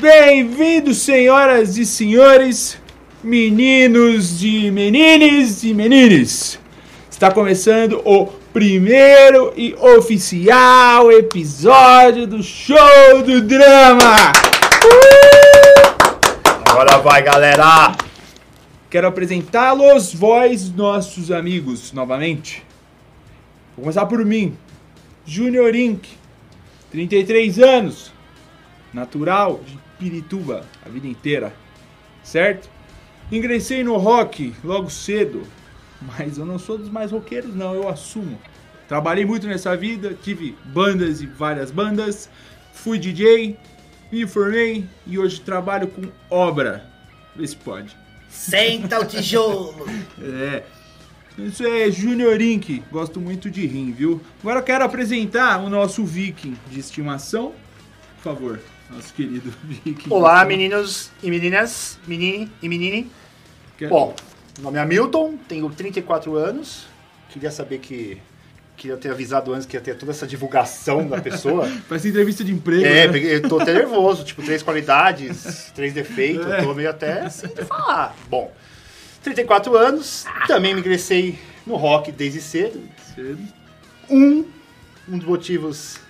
Bem-vindos, senhoras e senhores, meninos e menines e menines. Está começando o primeiro e oficial episódio do Show do Drama. Agora vai, galera! Quero apresentá-los, vós, nossos amigos, novamente. Vou começar por mim, Junior Inc., 33 anos, natural de Pirituba a vida inteira, certo? Ingressei no rock logo cedo, mas eu não sou dos mais roqueiros, não, eu assumo. Trabalhei muito nessa vida, tive bandas e várias bandas, fui DJ, me formei e hoje trabalho com obra. Vê se pode. Senta o tijolo! É. Isso é Junior Inc. Gosto muito de rim, viu? Agora eu quero apresentar o nosso viking de estimação. Por favor, nosso querido viking. Olá, meninos e meninas, menine e menine. Quero- Bom, meu nome é Hamilton, tenho 34 anos. Queria saber que. Queria ter avisado antes que ia ter toda essa divulgação da pessoa. Parece entrevista de emprego. É, né? eu tô até nervoso, tipo, três qualidades, três defeitos, É. tô meio até assim de falar. Bom, 34 anos, também me ingressei no rock desde cedo. Cedo. Um, um dos motivos,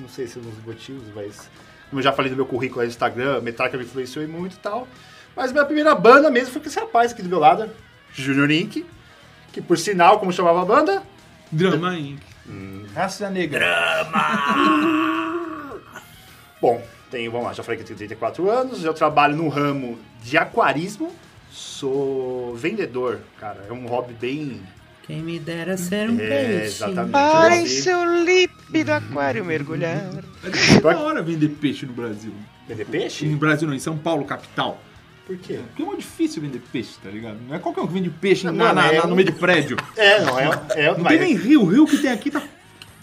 não sei se é um dos motivos, mas como eu já falei no meu currículo no Instagram, Metallica me influenciou muito e tal. Mas minha primeira banda mesmo foi com esse rapaz aqui do meu lado, Junior Inc., que por sinal, como chamava a banda? Drama Inc. Raça Negra. Bom, tenho, vamos lá, já falei que eu tenho 34 anos, eu trabalho no ramo de aquarismo, sou vendedor, cara, é um hobby bem... Quem me dera ser um É, peixe. exatamente. Para em seu límpido aquário mergulhar. É da hora vender peixe no Brasil. Vender peixe? No Brasil não, em São Paulo, capital. Por quê? Porque é muito difícil vender peixe, tá ligado? Não é qualquer um que vende peixe Não, na- na- é na- no meio de prédio. É, não, é... é Não mas- tem nem rio. O rio que tem aqui tá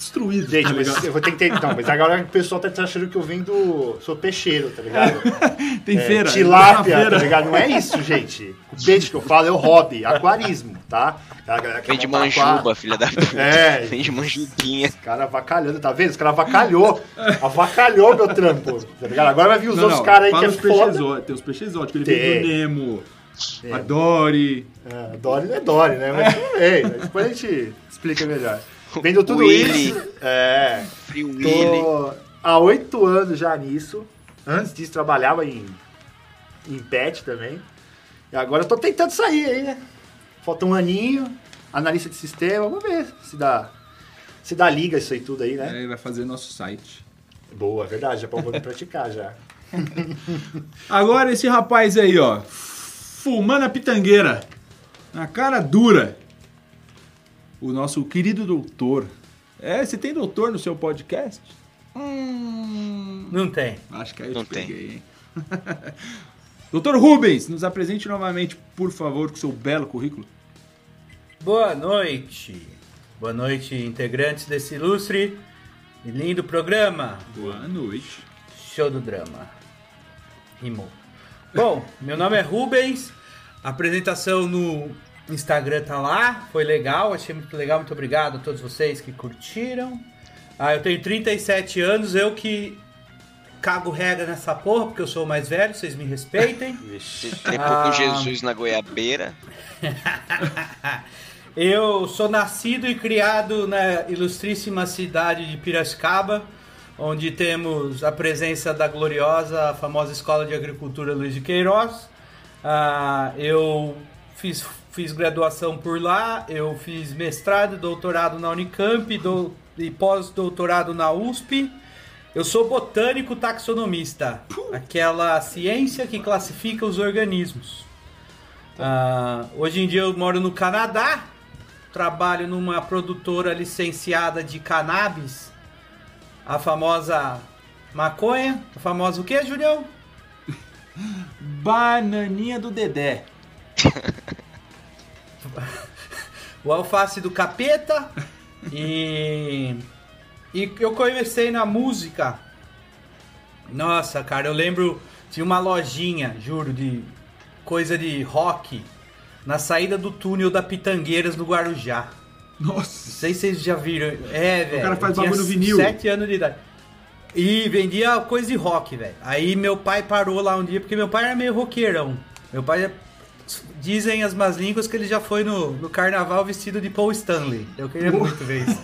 destruído. Gente, tá mas eu vou ter que ter. Não, mas agora o pessoal tá achando que eu vendo. Sou peixeiro, tá ligado? Tem É, feira. Tilápia, tem na tá ligado? Não é isso, gente. O peixe que eu falo é o hobby, aquarismo, tá? A Vende manjuba, filha da puta. É, Vende manjubinha. os caras avacalhando, tá vendo? Os caras avacalhou. Avacalhou meu trampo, tá ligado? Agora vai vir os Não, outros caras aí que é foda. exóticos. Tem os peixes exóticos. Ele Tem. vende o Nemo, a Dory. É, Dory não é Dory, né? Mas tudo bem, depois a gente explica melhor. Vendo tudo Willy. isso. É. Free Willy. Há oito anos já nisso. Antes disso, trabalhava em, em pet também. E agora eu tô tentando sair aí, né? Falta um aninho, analista de sistema, vamos ver se dá, se dá liga isso aí tudo aí, né? Aí vai fazer nosso site. Boa, verdade, já vou praticar já. Agora esse rapaz aí, ó. Fumando a pitangueira. Na cara dura. O nosso querido doutor. É, você tem doutor no seu podcast? Hum. Não tem. Acho que aí eu Não te tem. peguei, hein? doutor Rubens, nos apresente novamente, por favor, com seu belo currículo. Boa noite. Boa noite, integrantes desse ilustre e lindo programa. Boa noite. Show do Drama. Rimou. Bom, meu nome é Rubens. Apresentação no Instagram tá lá. Foi legal, achei muito legal. Muito obrigado a todos vocês que curtiram. Ah, eu tenho 37 anos, eu que cago regra nessa porra, porque eu sou o mais velho, vocês me respeitem. Você trepou Ah. com Jesus na goiabeira. Eu sou nascido e criado na ilustríssima cidade de Piracicaba, onde temos a presença da gloriosa, famosa Escola de Agricultura Luiz de Queiroz. Ah, eu fiz, fiz graduação por lá, eu fiz mestrado e doutorado na Unicamp dou- e pós-doutorado na USP. Eu sou botânico taxonomista, aquela ciência que classifica os organismos. Ah, hoje em dia eu moro no Canadá, trabalho numa produtora licenciada de cannabis, a famosa maconha, a famosa o que, Julião? Bananinha do Dedé. O alface do capeta e e eu comecei na música Nossa, cara, eu lembro. Tinha uma lojinha, juro, de coisa de rock na saída do túnel da Pitangueiras no Guarujá. Não Nossa. sei se vocês já viram. É, velho. cara faz bagulho vinil. Sete anos de idade. E vendia coisa de rock, velho. Aí meu pai parou lá um dia, porque meu pai era meio roqueirão. Meu pai, é- dizem as más línguas que ele já foi no, no carnaval vestido de Paul Stanley. Eu queria muito ver isso.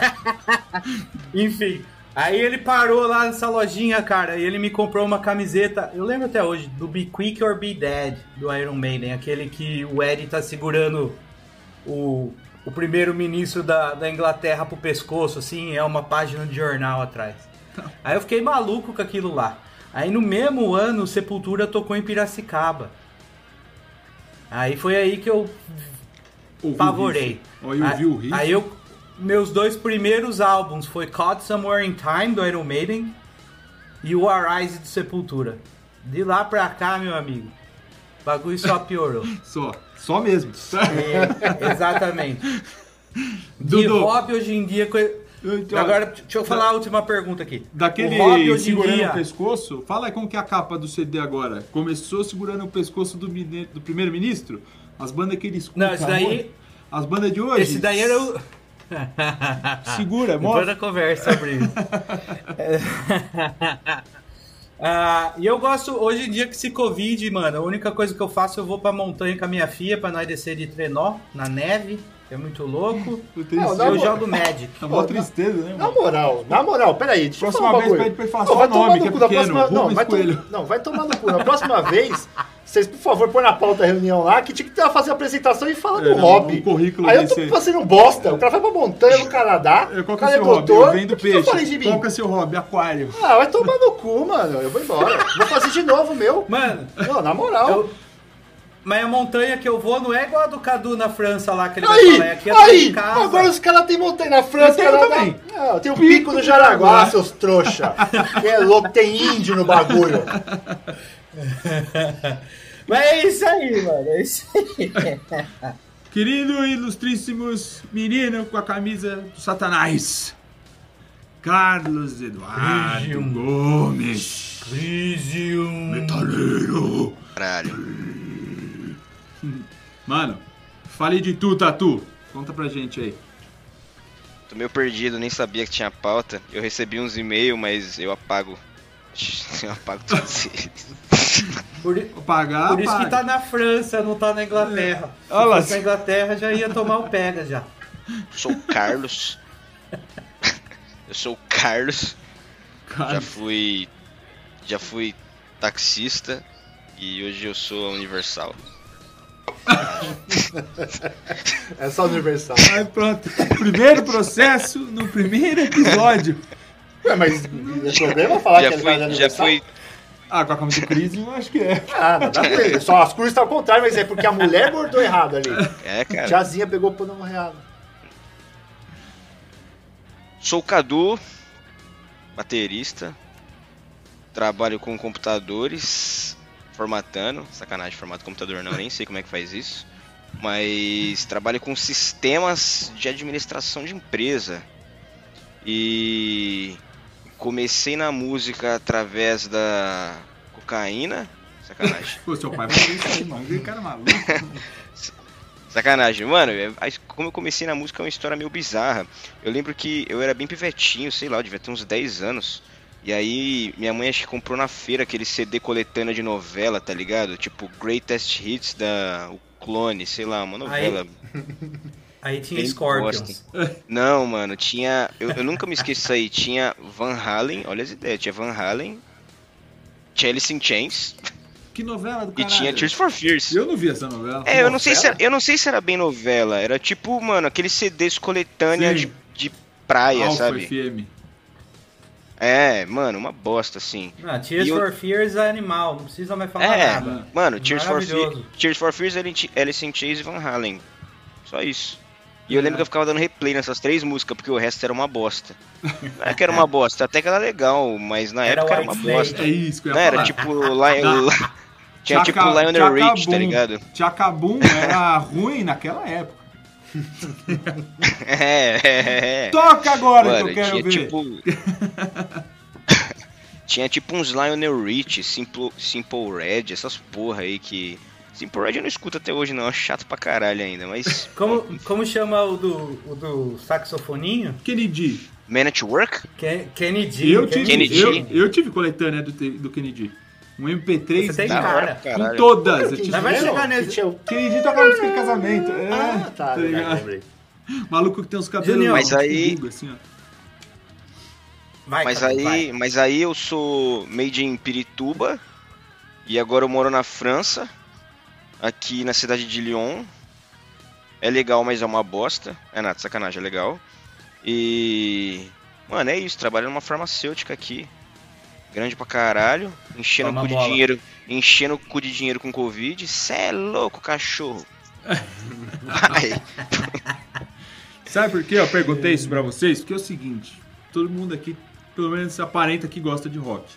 Enfim, aí ele parou lá nessa lojinha, cara, e ele me comprou uma camiseta, eu lembro até hoje, do Be Quick or Be Dead, do Iron Maiden, aquele que o Eddie tá segurando o, o primeiro-ministro da, da Inglaterra pro pescoço, assim, é uma página de jornal atrás. Aí eu fiquei maluco com aquilo lá. Aí no mesmo ano, Sepultura tocou em Piracicaba. Aí foi aí que eu Ouvi o favorei. Ó, eu ouvi o riff. Aí eu. Meus dois primeiros álbuns foi Caught Somewhere in Time do Iron Maiden e o Arise do Sepultura. De lá pra cá, meu amigo, o bagulho só piorou. Só. Só mesmo. É, exatamente. De Dudu. hobby hoje em dia. co- Então, Agora, deixa eu falar a última pergunta aqui. Daquele o segurando dia. o pescoço, fala aí como que é a capa do CD agora. Começou segurando o pescoço do, do primeiro-ministro? As bandas que ele escuta. Não, esse daí- As bandas de hoje. Esse daí era o. Segura, Depois mostra. da conversa sobre isso. Ah, e eu gosto, hoje em dia que se Covid, mano, a única coisa que eu faço, eu vou pra montanha com a minha filha pra nós descer de trenó, na neve, é muito louco. Eu Não, esse- dá eu uma- jogo Magic. Tá mó tristeza, né, Na moral, na moral, peraí, deixa Próxima eu falar um vez pra ele falar Não, só vai o nome, tomar no que é cu, na pequeno, próxima, não, vai to- Coelho. não, vai tomar no cu. Na próxima vez, vocês, por favor, põe na pauta da reunião lá que tinha que ter- fazer a apresentação e falar É, do hobby. o currículo Aí eu tô desse- fazendo bosta. O cara vai pra montanha no Canadá, É, Qual o que é cara o é seu hobby? doutor. Eu vendo que eu falei peixe. de mim? Qual que é seu hobby? Aquário. Ah, vai tomar no cu, mano. Eu vou embora. Vou fazer de novo, meu. Mano, Não, na moral. eu- mas a montanha que eu vou não é igual a do Cadu na França lá, que ele vai Aí, falar, é aqui atrás aí, agora os caras têm montanha na França, Eu tenho Canadá. também. Ah, tem o Pico pico do Jaraguá, Jaraguá. seus trouxa. Que é louco, tem índio no bagulho. Mas é isso aí, mano, é isso aí. Querido e ilustríssimos menino com a camisa do Satanás. Carlos Eduardo Rígido. Gomes. Crisium. Metaleiro. Caralho. Mano, fale de tu, Tatu. Conta pra gente aí. Tô meio perdido, nem sabia que tinha pauta. Eu recebi uns e-mails, mas eu apago. Eu apago todos eles. Por, Vou pagar, por isso paga. que tá na França, não tá na Inglaterra. Se Olha lá. fosse na Inglaterra, já ia tomar o pega já. Sou o Carlos. Eu sou o Carlos. Cara, Já fui. Já fui taxista. E hoje eu sou a Universal. É só universal. Aí pronto. Primeiro processo no primeiro episódio. Ué, mas é problema falar Já que ele vai dar fui. Já universal? fui. Ah, com a camisa do Cris, eu acho que é. Ah, não dá pra. Só as cruzes estão ao contrário, mas é porque a mulher bordou errado ali. É, cara. Tiazinha pegou o pano errado. Sou o Cadu, baterista. Trabalho com computadores, formatando. Sacanagem, formato computador não, nem sei como é que faz isso. Mas trabalho com sistemas de administração de empresa. E comecei na música através da cocaína. Sacanagem. Pô, seu pai falou isso aí, mano. Cara maluco. Sacanagem, mano, é- como eu comecei na música é uma história meio bizarra. Eu lembro que eu era bem pivetinho, sei lá, eu devia ter uns 10 anos. E aí, minha mãe acho que comprou na feira aquele CD coletânea de novela, tá ligado? Tipo, Greatest Hits da o Clone, sei lá, uma novela. Aí tinha Bem Scorpions. Não, mano, tinha. Eu, eu nunca me esqueço isso aí. Tinha Van Halen, olha as ideias, tinha Van Halen, tinha Alice in Chains Que novela do e caralho. tinha Tears for Fears. Eu não vi essa novela. É, eu não, sei se era, eu não sei se era bem novela. Era tipo, mano, aqueles CDs coletânea de, de praia, Alpha sabe? FM. É, mano, uma bosta, assim. Ah, Tears E for Fears é animal, não precisa mais falar É, nada. mano, Tears for, Fears, Maravilhoso. Tears for Fears, Alice Alice in Chains e Van Halen. Só isso. E eu É. lembro que eu ficava dando replay nessas três músicas, porque o resto era uma bosta. Não é que era uma bosta, até que era legal, mas na Era época era uma Snake. bosta. É isso que eu ia Não era falar. tipo Lion... Tinha tipo Tchaca- Lionel Rich, tá ligado? Tchacabum era ruim naquela época. É, é, é. Toca agora Mano, que eu quero tinha ver. tipo. Tinha tipo uns Lionel Rich, Simple, Simple Red, essas porra aí que. Simple Red eu não escuto até hoje, não. É chato pra caralho ainda, mas. Como, como chama o do, o do saxofoninho? Kennedy. Man at Work? Ken- Kenny G. Eu tive, Kennedy. eu, eu tive coletânea do, do Kennedy. Um MP3 Você tem de- Da cara. hora, com caralho. todas. Eu tive- Mas vai chegar nesse- tinha o- Kennedy tocava música de casamento. É, Ah, tá, verdade, ligado? Maluco que tem uns cabelos. Junior. Mas aí- ruga, assim, ó. Vai, Mas Cadu, aí, vai. mas aí eu sou made in Pirituba e agora eu moro na França, aqui na cidade de Lyon. É legal, mas é uma bosta. É nada, sacanagem, é legal. E. Mano, é isso, trabalho numa farmacêutica aqui. Grande pra caralho. Enchendo o Toma cu de bola. dinheiro. Enchendo o cu de dinheiro com Covid. Cê é louco, cachorro. Vai. Sabe por que eu perguntei isso pra vocês? Porque é o seguinte: todo mundo aqui, pelo menos aparenta que gosta de rock.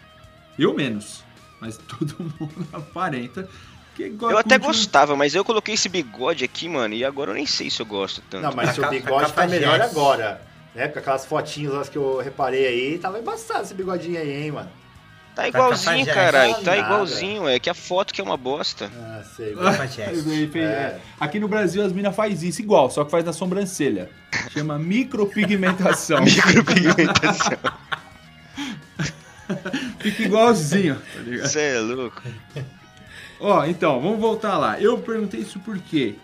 Eu menos. Mas todo mundo aparenta que gosta Eu até um- gostava, mas eu coloquei esse bigode aqui, mano, e agora eu nem sei se eu gosto tanto. Não, mas A seu bigode tá melhor agora. Né? Com aquelas fotinhas lá que eu reparei aí, tava embaçado esse bigodinho aí, hein, mano. Tá igualzinho, caralho. Tá igualzinho. É que a foto que é uma bosta. Ah, sei. Fez- É. Aqui no Brasil as minas faz isso igual, só que faz na sobrancelha. Chama micropigmentação. Micropigmentação. Fica igualzinho, tá? Você é louco. Ó, então, vamos voltar lá. Eu perguntei isso porque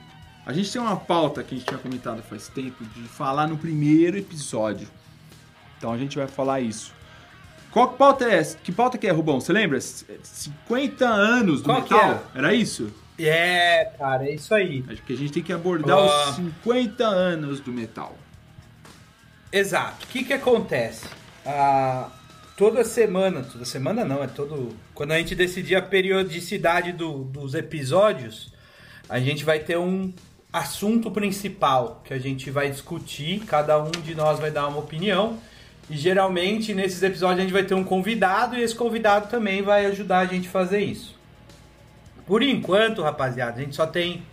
a gente tem uma pauta que a gente tinha comentado faz tempo de falar no primeiro episódio. Então a gente vai falar isso. Qual que pauta é essa? Que pauta que é, Rubão? Você lembra? 50 anos do Qual metal? Era isso? É, cara, é isso aí. Acho que a gente tem que abordar Ó. os 50 anos do metal. Exato. O que que acontece? Ah, toda semana, toda semana não, é todo... Quando a gente decidir a periodicidade do- dos episódios, a gente vai ter um assunto principal que a gente vai discutir, cada um de nós vai dar uma opinião, e geralmente nesses episódios a gente vai ter um convidado, e esse convidado também vai ajudar a gente a fazer isso. Por enquanto, rapaziada, a gente só tem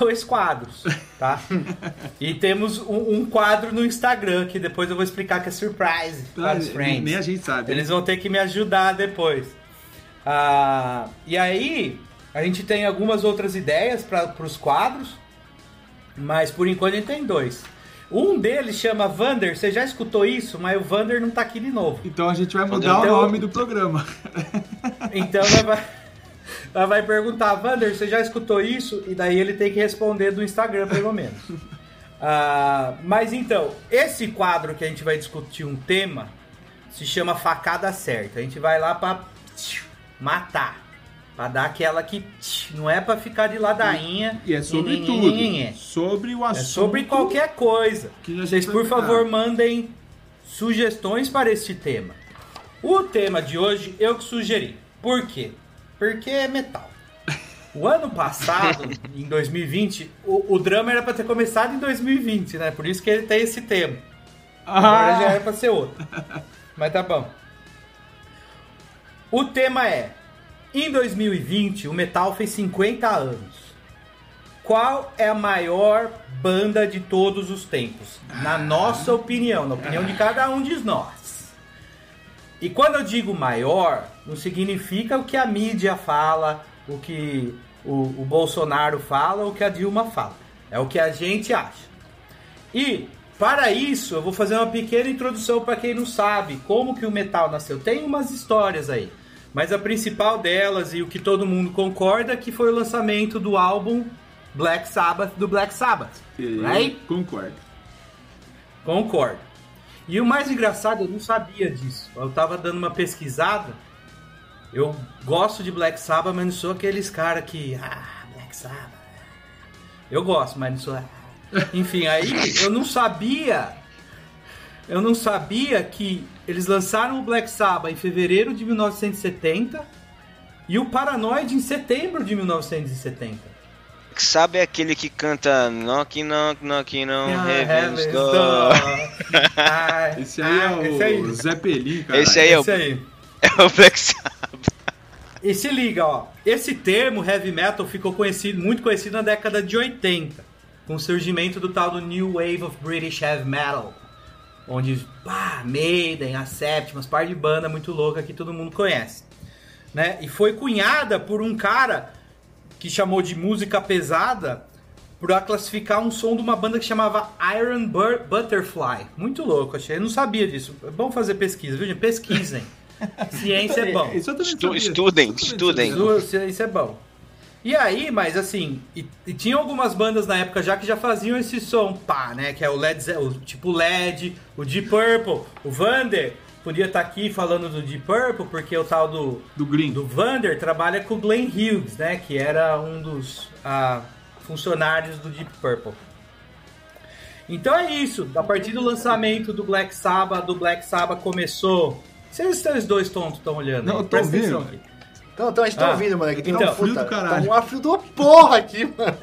dois quadros, tá? e temos um, um quadro no Instagram, que depois eu vou explicar que é surprise para os Ah, friends. nem a gente sabe. Eles vão ter que me ajudar depois. Ah, e aí, a gente tem algumas outras ideias para os quadros, mas por enquanto a gente tem dois. Um deles chama Vander, você já escutou isso, mas o Vander não tá aqui de novo. Então a gente vai mudar Então- o nome do programa. Então ela vai, ela vai perguntar, Vander, você já escutou isso? E daí ele tem que responder do Instagram, pelo menos. Ah, mas então, esse quadro que a gente vai discutir um tema se chama Facada Certa. A gente vai lá pra matar. Pra dar aquela que não é pra ficar de ladainha. E é sobre Nhenhenhenhenhen. tudo. Sobre o É assunto. sobre qualquer coisa. Vocês, por favor, mandem sugestões para este tema. O tema de hoje eu que sugeri. Por quê? Porque é metal. O ano passado, em 2020, o, o drama era para ter começado em 2020, né? Por isso que ele tem esse tema. Agora já Ah, era para ser outro. Mas tá bom. O tema é: em 2020, o metal fez 50 anos. Qual é a maior banda de todos os tempos? Na nossa opinião, na opinião de cada um de nós. E quando eu digo maior, não significa o que a mídia fala, o que o, o Bolsonaro fala, o que a Dilma fala. É o que a gente acha. E para isso, eu vou fazer uma pequena introdução para quem não sabe como que o metal nasceu. Tem umas histórias aí, mas a principal delas e o que todo mundo concorda é que foi o lançamento do álbum Black Sabbath do Black Sabbath, eu right? Concordo. Concordo. E o mais engraçado, eu não sabia disso. Eu tava dando uma pesquisada. Eu gosto de Black Sabbath, mas não sou aqueles cara que. Ah, Black Sabbath. Eu gosto, mas não sou. ah. Enfim, aí eu não sabia. Eu não sabia que eles lançaram o Black Sabbath em fevereiro de 1970 e o Paranoid em setembro de 1970. Sabe aquele que canta Knock, knock, knock, no Ah, heaven's door? Door. Ah, Esse aí ah, é o esse aí. Zé Pelim, cara. Esse aí é o, Esse aí. é o Black Sabbath. E se liga, ó. Esse termo heavy metal ficou conhecido, muito conhecido na década de 80, com o surgimento do tal do New Wave of British Heavy Metal. Onde, pá, Maiden, a Séptimas, par de banda muito louca que todo mundo conhece. Né? E foi cunhada por um cara que chamou de música pesada para classificar um som de uma banda que chamava Iron Bur- Butterfly. Muito louco, achei. Eu não sabia disso. É bom fazer pesquisa, viu, gente? Pesquisem. Ciência é bom. Estu- estudem, estudem. isso é bom. E aí, mas assim, e, e tinha algumas bandas na época já que já faziam esse som, pá, né? Que é o Led o tipo LED, o Deep Purple, o Vander podia estar aqui falando do Deep Purple, porque o tal do, Do Green. do Vander trabalha com o Glenn Hughes, né? Que era um dos ah, funcionários do Deep Purple. Então é isso. A partir do lançamento do Black Sabbath, do Black Sabbath começou. Vocês vocês dois tontos estão olhando? Não, eu tô ouvindo. Então, então a gente tá Ah, ouvindo, mano. Aqui tem então, um frio do caralho. Tá um frio do porra aqui, mano.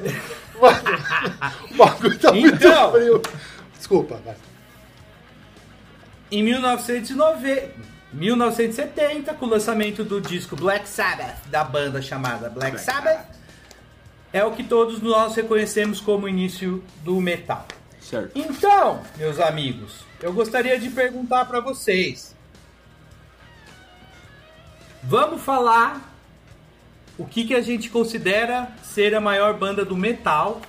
O bagulho tá Então. muito frio. Desculpa, vai. Em 1990, 1970, com o lançamento do disco Black Sabbath, da banda chamada Black, Black Sabbath, é o que todos nós reconhecemos como o início do metal. Certo. Então, meus amigos, eu gostaria de perguntar para vocês. Vamos falar o que, que a gente considera ser a maior banda do metal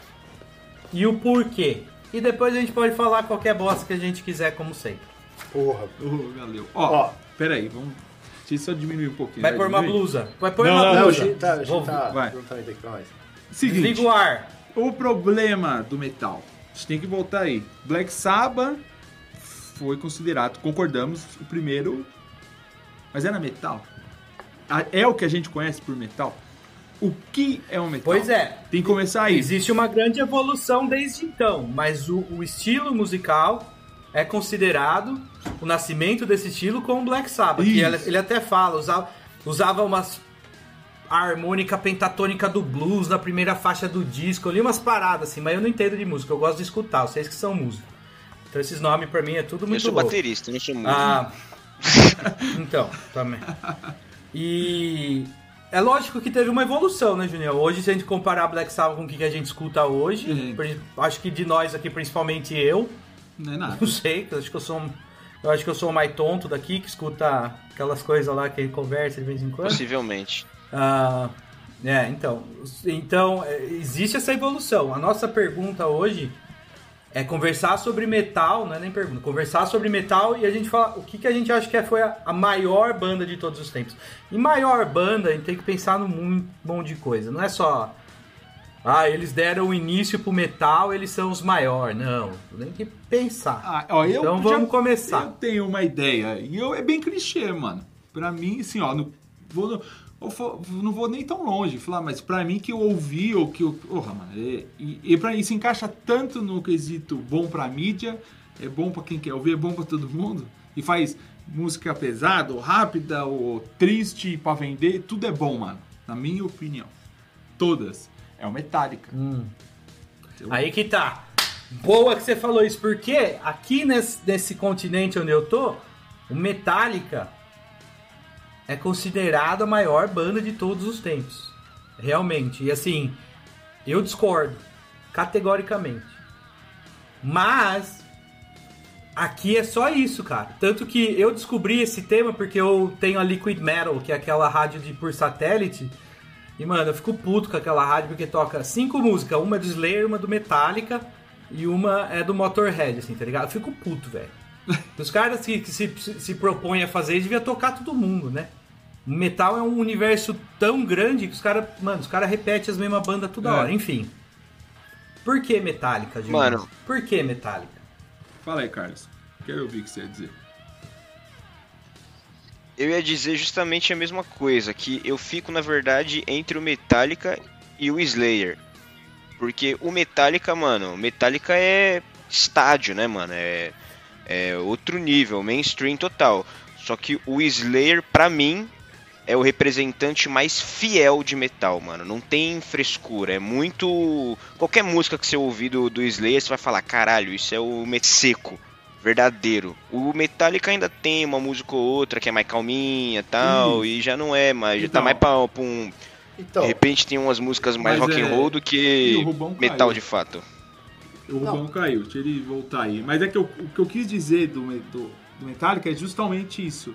e o porquê. E depois a gente pode falar qualquer bosta que a gente quiser, como sempre. Porra. Ô, valeu. Ó, Ó. peraí, vamos. Deixa eu só diminuir um pouquinho. Vai pôr uma blusa. Vai pôr Não, uma não, Não, a blusa. gente tá, a gente Vou- tá vai. nós. Seguinte, Desliga o ar. o problema do metal. A gente tem que voltar aí. Black Sabbath foi considerado, concordamos, o primeiro. Mas era metal? É o que a gente conhece por metal? O que é um metal? Pois é. Tem que começar aí. Existe uma grande evolução desde então, mas o, o estilo musical é considerado o nascimento desse estilo com o Black Sabbath. Ele, ele até fala, usava, usava umas a harmônica pentatônica do blues na primeira faixa do disco. Eu li umas paradas assim, mas eu não entendo de música, eu gosto de escutar, vocês que são músicos. Então esses nomes pra mim é tudo Eu muito sou louco. baterista, eu não sou músico. Ah, então, também. E é lógico que teve uma evolução, né, Junior? Hoje, se a gente comparar Black Sabbath com o que a gente escuta hoje, Uhum. acho que de nós aqui, principalmente eu, Não é nada. não sei, acho que eu sou um, eu acho que eu sou o mais tonto daqui, que escuta aquelas coisas lá que ele conversa de vez em quando. Possivelmente. Ah, é, então, então é, existe essa evolução. A nossa pergunta hoje é conversar sobre metal, não é nem pergunta, conversar sobre metal e a gente falar o que, que a gente acha que é- foi a, a maior banda de todos os tempos. E maior banda, a gente tem que pensar num monte de coisa. Não é só, ah, eles deram o início pro metal, eles são os maiores. Não, tem que pensar. Ah, ó, eu Então já- vamos começar. Eu tenho uma ideia. E eu, é bem clichê, mano. Pra mim, assim, ó, no, vou, no- for- não vou nem tão longe falar, mas pra mim que eu ouvi, ou que eu. Porra, mano. E, e, e pra mim se encaixa tanto no quesito bom pra mídia, é bom pra quem quer ouvir, é bom pra todo mundo. E faz música pesada, ou rápida, ou triste pra vender, tudo é bom, mano. Na minha opinião. Todas. É o Metallica. Aí que tá. Boa que você falou isso, porque aqui nesse, nesse continente onde eu tô, o Metallica é considerado a maior banda de todos os tempos. Realmente. E assim, eu discordo. Categoricamente. Mas aqui é só isso, cara. Tanto que eu descobri esse tema porque eu tenho a Liquid Metal, que é aquela rádio de por satélite. E, mano, eu fico puto com aquela rádio porque toca cinco músicas. Uma é do Slayer, uma do Metallica e uma é do Motorhead, assim, tá ligado? Eu fico puto, velho. Os caras que, que se, se, propõem a fazer, devia tocar todo mundo, né? O metal é um universo tão grande que os caras, mano, os caras repetem as mesmas bandas toda É. hora. Enfim. Por que Metallica, gente? Mano. Por que Metallica? Fala aí, Carlos. Quero ouvir o que você ia dizer. Eu ia dizer justamente a mesma coisa, que eu fico, na verdade, entre o Metallica e o Slayer. Porque o Metallica, mano, Metallica é estádio, né, mano? É, é outro nível, mainstream total. Só que o Slayer, pra mim, é o representante mais fiel de metal, mano. Não tem frescura, é muito. Qualquer música que você ouvir do, do Slayer, você vai falar: caralho, isso é o met seco, verdadeiro. O Metallica ainda tem uma música ou outra que é mais calminha e tal, e já não é mais, já tá Então. mais pra, pra um. Então, De repente tem umas músicas mais rock and é- roll do que metal caiu. de fato. O Rubão caiu, deixa ele voltar aí. Mas é que eu- o que eu quis dizer do, do, do Metallica é justamente isso.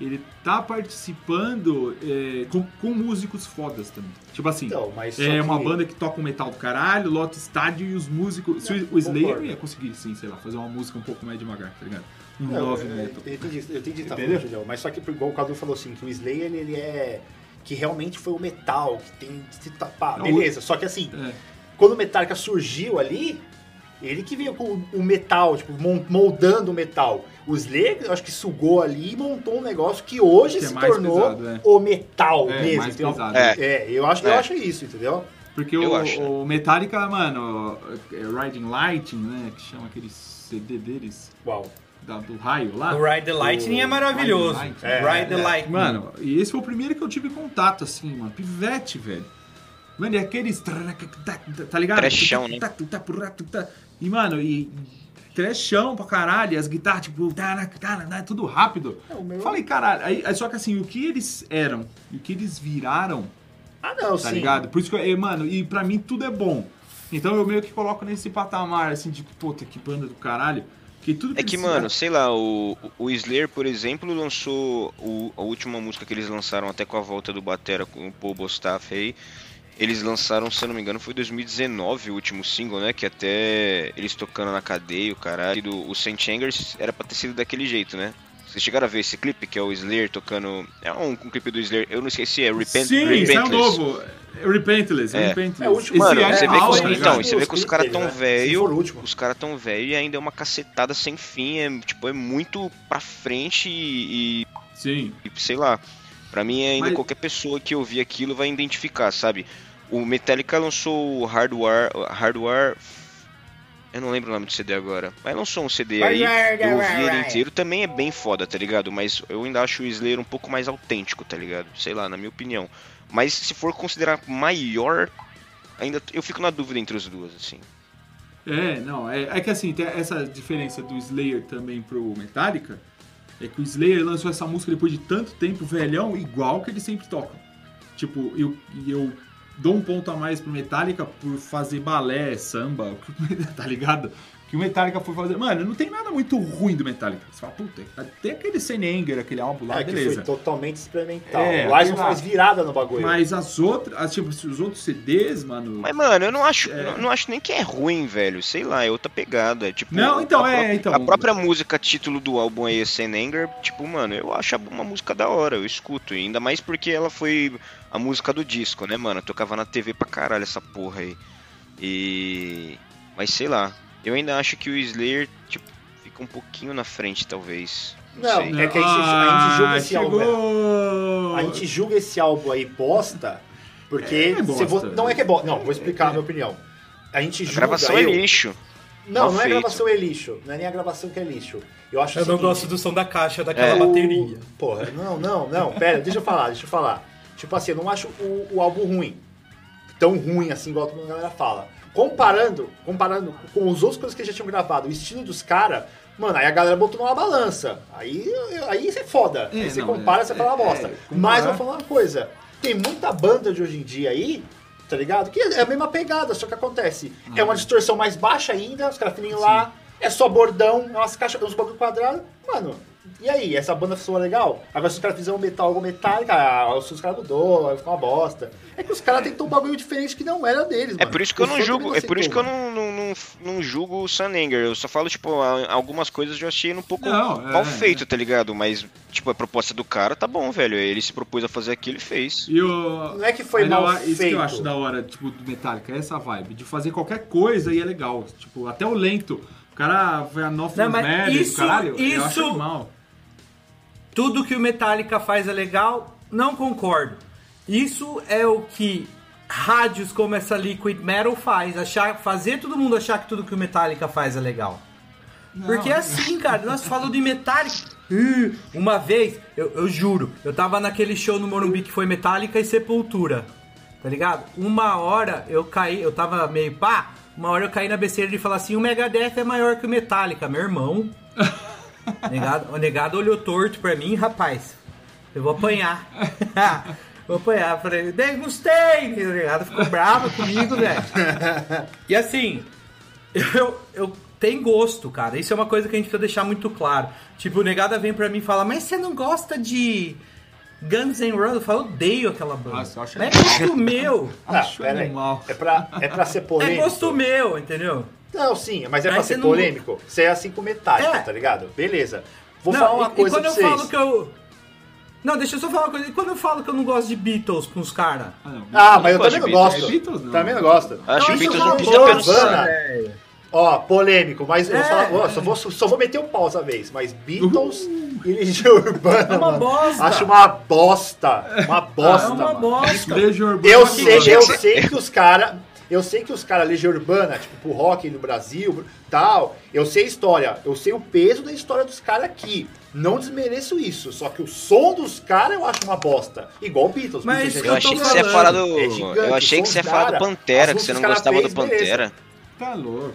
Ele tá participando é, com, com músicos fodas também. Tipo assim, Então, é uma que- banda que toca um metal do caralho, lota estádio e os músicos. Se o- Não, o Slayer ia conseguir, sim, sei lá, fazer uma música um pouco mais devagar, tá ligado? Um Não, love eu, metal. eu entendi, eu entendi, tá falando, Julião, mas só que igual o Cadu falou assim, que o Slayer ele é que realmente foi o metal, que tem se tapar, Não, beleza. Só que assim, É. quando o Metallica surgiu ali, ele que veio com o metal, tipo, moldando o metal. O Slayer, eu acho que sugou ali e montou um negócio que hoje Que é se mais tornou pesado, é. o metal É, mesmo. mais entendeu? pesado. É. É, eu acho, eu É. acho isso, entendeu? Porque Eu o, acho, né? o Metallica, mano, é Riding Lightning, né? Que chama aquele CD deles, Uau. da- do raio lá. O Ride the Lightning é maravilhoso. Ride the Lightning. Ride the É, é. Lightning. Mano, e esse foi o primeiro que eu tive contato, assim, mano. Pivete, velho. Mano, e aqueles. Tá ligado? Trechão, né? E, mano, e. Trechão pra caralho, as guitarras, tipo, tá, tá, tá, tudo rápido. É, o meu- Falei, caralho, aí, só que assim, o que eles eram e o que eles viraram, Ah, não, tá sim. ligado? Por isso que, eu, mano, e pra mim tudo é bom. Então eu meio que coloco nesse patamar, assim, de, puta, que banda do caralho. Que tudo É que, mano, sei lá, o, o Slayer, por exemplo, lançou o- a última música que eles lançaram até com a volta do Batera com o Paul Bostaff aí. Eles lançaram, se eu não me engano, foi 2019 o último single, né? Que até eles tocando na cadeia, o caralho. E do, o Saint Angers era pra ter sido daquele jeito, né? Vocês chegaram a ver esse clipe, que é o Slayer tocando. É um, um clipe do Slayer, eu não esqueci, é Repent, Sim, Repentless. saiu novo. É Repentless, É. Repentless. É o último- Mano, é você vê que os, tá então, e você vê que os caras tão né? Velho, os caras tão velho e ainda é uma cacetada sem fim, é tipo é muito pra frente e, e- Sim. e, sei lá, pra mim ainda Mas- qualquer pessoa que ouvir aquilo vai identificar, sabe? O Metallica lançou o Hardware, Hardware, eu não lembro o nome do CD agora, mas lançou um CD aí, eu ouvi ele inteiro, também é bem foda, tá ligado? Mas eu ainda acho o Slayer um pouco mais autêntico, tá ligado? Sei lá, na minha opinião. Mas se for considerar maior, ainda eu fico na dúvida entre os duas, assim. É, não, é, é que assim, tem essa diferença do Slayer também pro Metallica, é que o Slayer lançou essa música depois de tanto tempo, velhão, igual que eles sempre tocam. Tipo, eu, eu dou um ponto a mais pro Metallica por fazer balé, samba, tá ligado? Que o Metallica foi fazer. Mano, não tem nada muito ruim do Metallica. Você fala, puta, tem aquele Senenger, aquele álbum lá, É, que beleza. foi totalmente experimental. É, o lá. faz virada no bagulho. Mas as outras, as, tipo, os outros CDs, mano. Mas, mano, eu não acho, É. eu não acho nem que é ruim, velho. Sei lá, é outra pegada. Tipo, Não, então, a é, própria- então. A própria música, título do álbum aí, Sen Anger, tipo, mano, eu acho uma música da hora, eu escuto. Ainda mais porque ela foi a música do disco, né, mano? Eu tocava na TV pra caralho essa porra aí. E. Mas sei lá. Eu ainda acho que o Slayer, tipo, fica um pouquinho na frente, talvez. Não, Não. É que a gente- a gente julga Ah, esse álbum, chegou... A gente julga esse álbum aí bosta, porque É, é se bosta. vo- não é que é bosta. Não, vou explicar a minha opinião. A gente A julga. gravação é eu- lixo. Não, Mal não é a feito. gravação é lixo. Não é nem a gravação que é lixo. Eu acho Eu não gosto do som da caixa daquela É. bateria. Porra, não, não, não. Pera, deixa eu falar, deixa eu falar. Tipo assim, eu não acho o, o álbum ruim. Tão ruim assim, igual a galera fala. Comparando, comparando com os outros coisas que já tinham gravado, o estilo dos caras, mano, aí a galera botou numa balança. Aí, aí isso é foda. É, aí você não, compara, é- você fala é- bosta. é, Mas vou falar uma coisa. Tem muita banda de hoje em dia aí, tá ligado? Que é a mesma pegada, só que acontece. É Uhum. uma distorção mais baixa ainda, os caras lá, é só bordão, umas caixas, uns bagulho quadrado. Mano, e aí? Essa banda soa legal? Agora se os caras fizerem um metal, algo metálico, ah, os caras mudou, ficar uma bosta. É que os caras tentam um bagulho diferente que não era deles, É mano. por isso que eu não julgo, é por isso que eu não, não, não, não julgo o Sunanger. Eu só falo, tipo, algumas coisas eu achei um pouco Não, é, mal feito, tá ligado? Mas, tipo, a proposta do cara tá bom, velho. Ele se propôs a fazer aquilo e fez. E o... Não é que foi Aí, mal Isso que feito. eu acho da hora, tipo, do Metallica, é essa vibe. De fazer qualquer coisa e é legal. Tipo, até o lento. O cara vai a Nothing Não, mas Matters, isso- caralho, eu acho isso- animal. Tudo que o Metallica faz é legal, não concordo. Isso é o que rádios como essa Liquid Metal faz, achar, fazer todo mundo achar que tudo que o Metallica faz é legal. Porque é assim, cara, nós falamos de Metallica. Uma vez, eu, eu juro, eu tava naquele show no Morumbi que foi Metallica e Sepultura. Tá ligado? Uma hora eu caí, eu tava meio pá, uma hora eu caí na besteira de falar assim: o Megadeth é maior que o Metallica, meu irmão. Negado, o negado olhou torto pra mim, rapaz. Eu vou apanhar. vou apanhar. Falei, "Nem gostei. O negado ficou bravo comigo, velho. E assim, eu, eu tenho gosto, cara. Isso é uma coisa que a gente precisa deixar muito claro. Tipo, o negada vem pra mim e fala, mas você não gosta de Guns N' Roses? Eu falo, odeio aquela banda. Nossa, eu acho é gosto meu. Ah, Acho pera. É pra, é pra ser É polêmico. gosto meu, entendeu? Não, sim, mas é Aí pra você ser não- polêmico. Você é assim com Metallica, É. tá ligado? Beleza. Vou Não, falar uma e- coisa e quando pra eu vocês. falo que eu. Não, deixa eu só falar uma coisa. E quando eu falo que eu não gosto de Beatles com os caras? Ah, não. Ah, mas eu também não Beatles. gosto. É Beatles, não. Também não gosto. Acho o Beatles isso um não puta gosto, pé no saco. Havana. Ó, polêmico, mas eu É. só, ó, só, vou, só vou meter o pau essa vez. Mas Beatles e Legião Urbana, É uma mano, bosta. acho uma bosta. Uma bosta, É uma mano. bosta. Legião Urbana. Eu que sei, eu que sei que os caras. Eu sei que os caras Legião Urbana, tipo, pro rock no Brasil, tal, eu sei a história, eu sei o peso da história dos caras aqui. Não desmereço isso, só que o som dos caras eu acho uma bosta. Igual o Beatles. Mas Beatles isso é que Eu eu achei que você ia falando. falar do. É gigante, eu achei que você ia dos falar do Pantera, que você não gostava do Pantera. Tá louco.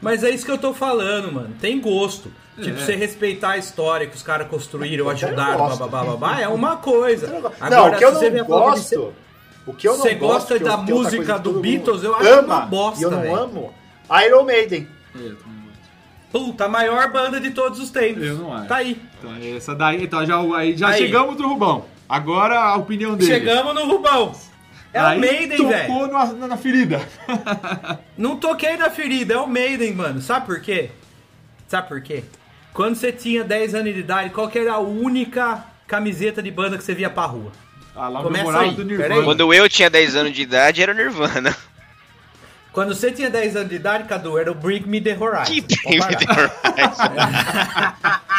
Mas é isso que eu tô falando, mano. Tem gosto. Tipo, É. você respeitar a história que os caras construíram, ajudaram, babá, babá, é uma coisa. não, Agora, o que eu você não gosto. O que eu não Você gosto, gosta da outra música do Beatles, eu acho ama, uma bosta, E eu não velho. amo. Iron Maiden. É, eu. Puta, a maior banda de todos os tempos. Eu não acho. Tá aí. Então, essa daí, então já, aí, já Aí. chegamos no Rubão. Agora a opinião dele. Chegamos no Rubão. É aí o Maiden, tocou velho. na, na, na ferida. Não toquei na ferida, é o Maiden, mano. Sabe por quê? Sabe por quê? Quando você tinha 10 anos de idade, qual que era a única camiseta de banda que você via pra rua? Ah, lá Começa aí, do. Nirvana. Quando eu tinha 10 anos de idade, era o Nirvana. Quando você tinha 10 anos de idade, Cadu, era o Bring Me The Horizon. Que Pode parar.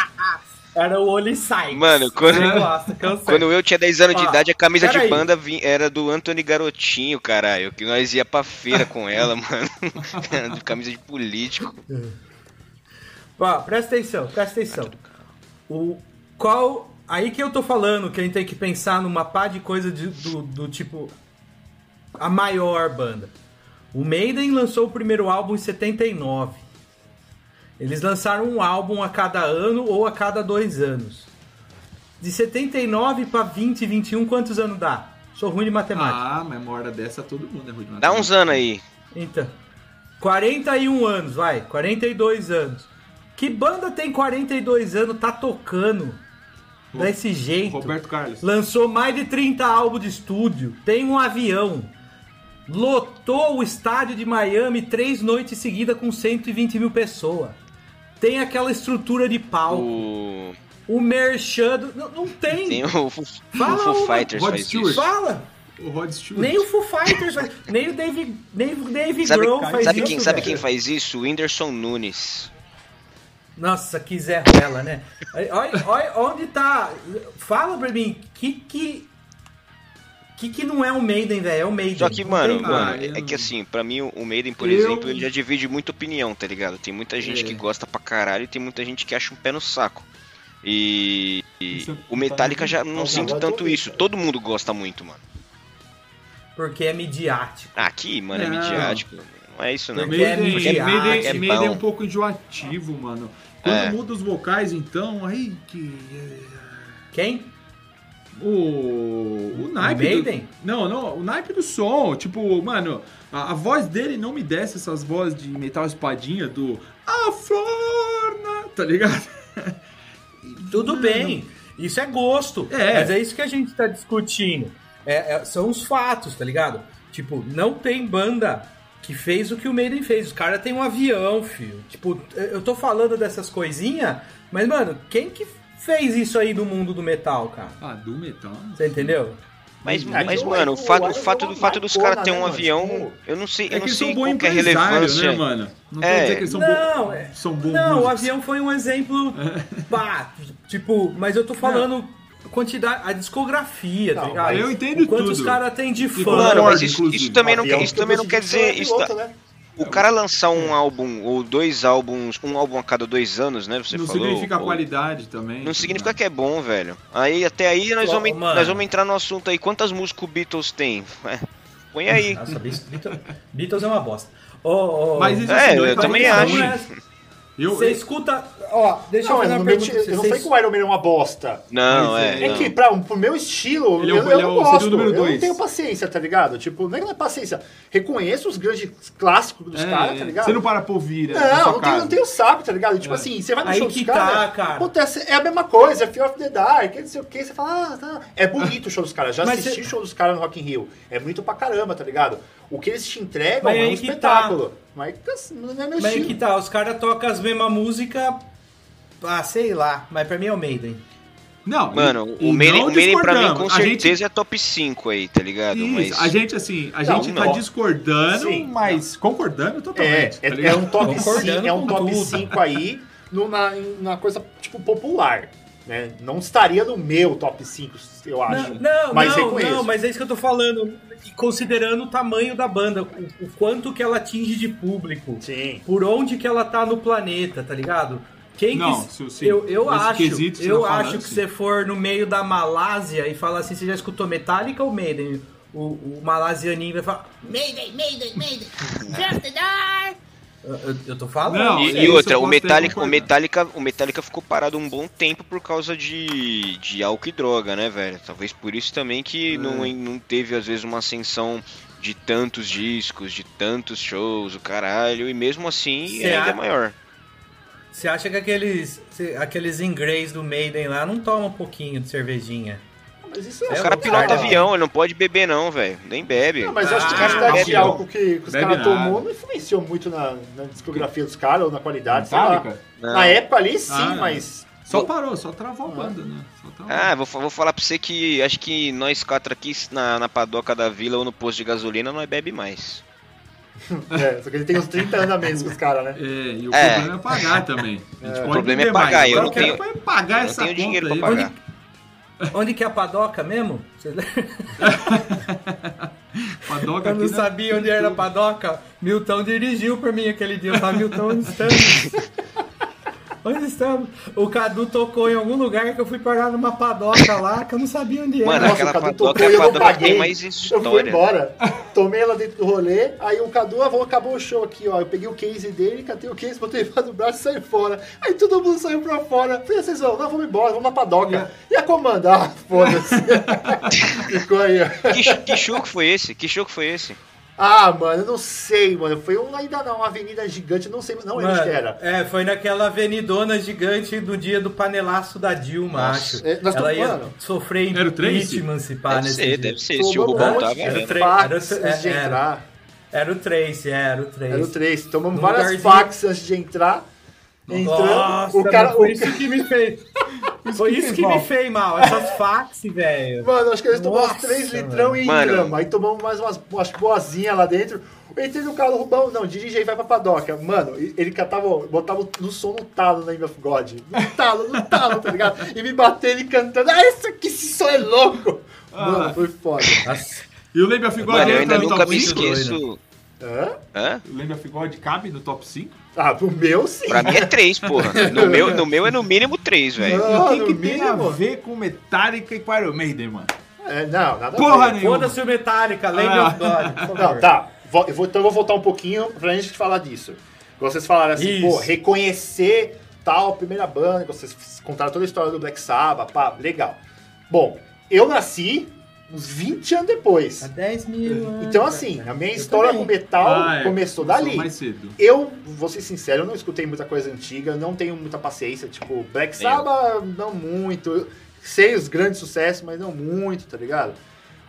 Era o Oli Sykes. Mano, quando- sei. Quando eu tinha 10 anos de idade, a camisa de banda era do Anthony Garotinho, caralho. Que nós ia pra feira com ela, mano. camisa de político. Ó, presta atenção, presta atenção. O, qual. Aí que eu tô falando que a gente tem que pensar numa pá de coisa de- do, do tipo. A maior banda. O Maiden lançou o primeiro álbum em 79. Eles lançaram um álbum a cada ano ou a cada dois anos. De 79 pra 20, 21, quantos anos dá? Sou ruim de matemática. Ah, mas uma hora dessa todo mundo é ruim de Dá uns anos aí. Então, 41 anos, vai, 42 anos. Que banda tem 42 anos, tá tocando desse jeito? Roberto Carlos. Lançou mais de 30 álbuns de estúdio, tem um avião. Lotou o estádio de Miami três noites seguidas com 120 mil pessoas. Tem aquela estrutura de palco. O... O merchan. do- Não, não tem. Tem o, Fala o Foo uma. Fighters Rod faz Stewart. isso. Fala! O Rod Stewart. Nem o Foo Fighters, faz- nem o Dave, nem o Dave Sabe, Grohl faz sabe isso. quem, sabe velho. quem faz isso? O Whindersson Nunes. Nossa, que Zé Ruela, né? Olha, olha onde tá. Fala pra mim, que que. Que que não é o Maiden, velho? É o Maiden. Só que, mano, mano, Ah, é que assim, pra mim o Maiden, por Eu- exemplo, ele já divide muita opinião, tá ligado? Tem muita gente É. que gosta pra caralho e tem muita gente que acha um pé no saco. E, e é o Metallica já não sinto tanto ouvir, isso. cara. Todo mundo gosta muito, mano. Porque é midiático. Ah, Aqui, mano, é Não. midiático. Não é isso, não. Porque é Maiden, midiático, Maiden, é Maiden é um pouco enjoativo, mano. Quando É. muda os vocais, então, aí que. Quem? O. O naipe. do- Maiden? Não, não, o naipe do som. Tipo, mano, a, a voz dele não me desce essas vozes de metal espadinha do. A flor. na-" Tá ligado? Tudo bem. Isso é gosto. É. Mas é isso que a gente tá discutindo. É- é- são os fatos, tá ligado? Tipo, não tem banda que fez o que o Maiden fez. Os caras têm um avião, filho. Tipo, eu tô falando dessas coisinhas, mas, mano, quem que fez isso aí no mundo do metal, cara? Ah, do metal. Você entendeu? Mas, É, mas o- mano, o o fato, o fato, do fato dos caras terem um né, avião, mano? eu não sei, É eu que não sei qual que é a empresários, relevância. né, mano? Não É. quer dizer que eles são Não, bons. é- São bons Não, o avião foi um exemplo. pá, tipo, mas eu tô falando a quantidade, a discografia, tá Não, ligado? eu entendo o quanto tudo. os caras têm de fã. Mano, mas isso, inclusive. isso também não, isso também não quer dizer. Isso, piloto, né? o cara lançar um álbum ou dois álbuns, um álbum a cada dois anos, né? Você não falou. significa ou- qualidade também. Não significa que é bom, velho. Aí até aí nós vamos, mano. nós vamos entrar no assunto aí. Quantas músicas o Beatles tem? É, põe aí. Nossa, Beatles, Beatles é uma bosta. Ô, ô, Mas isso É, assim, não eu é também acho. é- Eu, Você escuta. Ó, deixa Não, eu fazer eu uma não, pergunta eu não vocês. falei que o Iron Man é uma bosta. Não, é. É não. que, pra, pro meu estilo, Ele é o- eu, ele eu é não gosto. número eu não dois. tenho paciência, tá ligado? Tipo, não é que não é paciência. Reconheço os grandes clássicos dos É, caras, tá ligado? Você não para pra ouvir, né? Não, não tenho, não tenho saco, tá ligado? Tipo É. assim, você vai no Aí show que dos caras. tá, cara. Acontece, é a mesma coisa, é Fear of the Dark, é não sei o que, você fala, ah, tá. É bonito o show dos caras. Já Mas assisti o cê- show dos caras no Rock in Rio. É muito pra caramba, tá ligado? O que eles te entregam Mas é um tá. Mas assim, não é meu Mas estilo. que tá, os caras tocam as mesmas músicas. Ah, sei lá, mas pra mim é o Maiden. Não, Mano, e- o e Maiden, não o Maiden pra mim com discordamos. A gente- certeza é top 5 aí, tá ligado? Isso, Mas a gente assim, a Não, gente tá não. discordando, Sim, mas concordando É, totalmente. é, tá é ligado? um top Concordando 5, é um top tudo. 5 aí no, na, na coisa, tipo, popular. Né? Não estaria no meu top 5, eu acho. Não, não, mas não, não, mas é isso que eu tô falando. Considerando o tamanho da banda, o, o quanto que ela atinge de público, Sim. por onde que ela tá no planeta, tá ligado? Quem Não, que, sim. eu, eu acho, eu tá acho falando, que sim. você for no meio da Malásia e falar assim, você já escutou Metallica ou Maiden? O, o malasianinho vai falar, Mayday, Mayday, Mayday. Just the dark. Eu, eu- tô falando. Não, E, e outra, o Metallica, o. Metallica, o Metallica ficou parado um bom tempo por causa de, de álcool e droga, né, velho? Talvez por isso também que não, não teve às vezes uma ascensão de tantos discos, de tantos shows, o caralho, e mesmo assim Cê ainda a- é maior. Você acha que aqueles, aqueles inglês do Maiden lá não tomam um pouquinho de cervejinha? Mas isso É, O cara o pilota cara- avião, ele não pode beber não, velho. Nem bebe. Não, mas eu acho que a Ah, quantidade de álcool que, que os caras tomou não influenciou muito na, na discografia dos caras ou na qualidade. Na época ali, sim, Ah, mas... Só parou, só travou a banda, né? Travou. Ah, vou, vou falar pra você que acho que nós quatro aqui na, na padoca da vila ou no posto de gasolina nós bebe mais. É, só que ele tem uns 30 anos a menos que os caras, né? É, e o É. problema é pagar também. A gente pode problema é beber mais. pagar, eu Agora não tenho- é pagar eu não essa dinheiro aí. pra pagar. Onde que é a padoca mesmo? Padoca Eu não né? sabia onde era a padoca. Milton dirigiu pra mim aquele dia. Eu falei, Milton, estamos? Onde estamos? O Cadu tocou em algum lugar que eu fui parar numa padoca lá que eu não sabia onde era. Mano, Nossa, aquela o Cadu padoca tocou é e eu a não padoca paguei. tem mais Eu fui história. embora. Tomei ela dentro do rolê, aí o Cadu, ah, vamos, acabou o show aqui, ó. Eu peguei o case dele, catei o case, botei embaixo do braço e saí fora. Aí todo mundo saiu pra fora. Falei, vocês vão, não, vamos embora, vamos na padoca. E a comanda? Ah, foda-se. Ficou aí, ó. Que, que show que foi esse? Que show que foi esse? Ah, mano, eu não sei, mano. Foi um, ainda não, uma avenida gigante, não sei, não lembro Mano, onde que era. É, foi naquela avenidona gigante do dia do panelaço da Dilma, Nossa. acho. É, nós Ela ia falando. sofrer Era impeachment se pá Deve nesse ser, dia. deve ser. Se o Rubão tava, de Era era- antes de era. entrar. Era o Tracy, é, era o Tracy. Era o 3. Tomamos No várias fax antes de entrar. Entrando. Nossa, o cara. mano, foi o isso que me fez. foi isso que me fez mal, essas fax, velho. Mano, acho que eles tomaram uns Nossa, 3 litrão e Mano. entramos. Aí tomamos mais umas, umas boazinhas lá dentro. Eu entrei no carro do Rubão, não, dirige aí, vai pra padoca. Mano, ele catava, botava no som no talo na Name of God. No talo, no talo, tá ligado? E me batendo e cantando. Ah, isso aqui, esse som é louco! Mano, Ah. foi foda. E o Lembra Figode Mano, eu ainda nunca me 5? esqueço. Hã? Hã? Lembra Figode cabe no top 5? Ah, pro meu sim. Pra mim é 3, porra. No meu, no meu é no mínimo 3, velho. Não. e o que, no que tem a mínimo. ver com Metallica e com Iron Maiden, mano? É, não, nada Porra a nenhuma. Foda-se o Metallica, Land Ah. God. Não, tá. Eu vou- então eu vou voltar um pouquinho pra gente falar disso. Vocês falaram assim, Isso. pô, reconhecer tal primeira banda, que vocês contaram toda a história do Black Sabbath, pá, legal. Bom, eu nasci uns 20 anos depois. Há 10 mil anos. Então, assim, a minha Eu história também. com metal Ah, é. começou Começou dali. mais cedo. Eu, vou ser sincero, eu não escutei muita coisa antiga, não tenho muita paciência. Tipo, Black. Sabbath, não muito. Eu sei os grandes sucessos, mas não muito, tá ligado?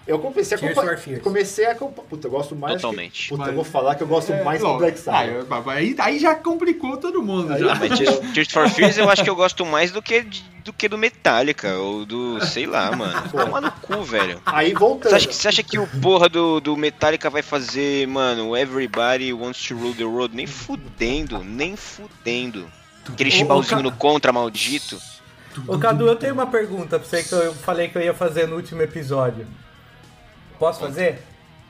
Eu comecei a Fears. Comecei a acompanhar. Puta, eu gosto mais. Totalmente. Que... Puta, Mas- eu vou falar que eu gosto É, mais do. Black Ah, Sabbath. eu- aí, aí já complicou todo mundo. Aí- já. Ah, mas Tears, for Fears eu acho que eu gosto mais do que, de- do que do Metallica, ou do, sei lá, mano. Toma no cu, velho. Aí voltando. Você acha, que- você acha que o porra do, do Metallica vai fazer, mano, Everybody Wants to Rule the Road? Nem fudendo, nem fudendo. Aquele chimbalzinho no contra, maldito. Ô Cadu, eu tenho uma pergunta pra você que eu falei que eu ia fazer no último episódio. Posso fazer?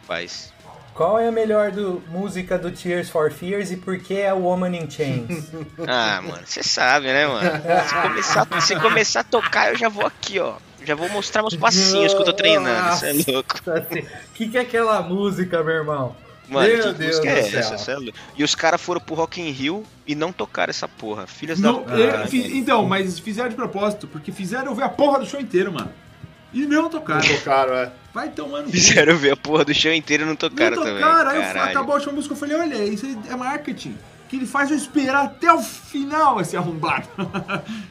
Faz. Qual é a melhor do- música do Tears for Fears e por que é o Woman in Chains? Ah, mano, você sabe, né, mano? Se começar, se começar a tocar, eu já vou aqui, ó. Já vou mostrar meus passinhos que eu tô treinando. Você é louco. O que, que é aquela música, meu irmão? Mano, Meu Deus é do céu. é. E os caras foram pro Rock in Rio e não tocaram essa porra. Filhas da Não, puta. é, então, mas fizeram de propósito, porque fizeram eu ver a porra do show inteiro, mano. E não tocaram. Tocaram, é. Vai tomando. cu. Fizeram ver a porra do show inteiro e não Não tocaram também. tocaram. Aí eu- Caralho. acabou o show música, eu falei, olha, isso aí é marketing. Que ele faz eu esperar até o final esse arrombado.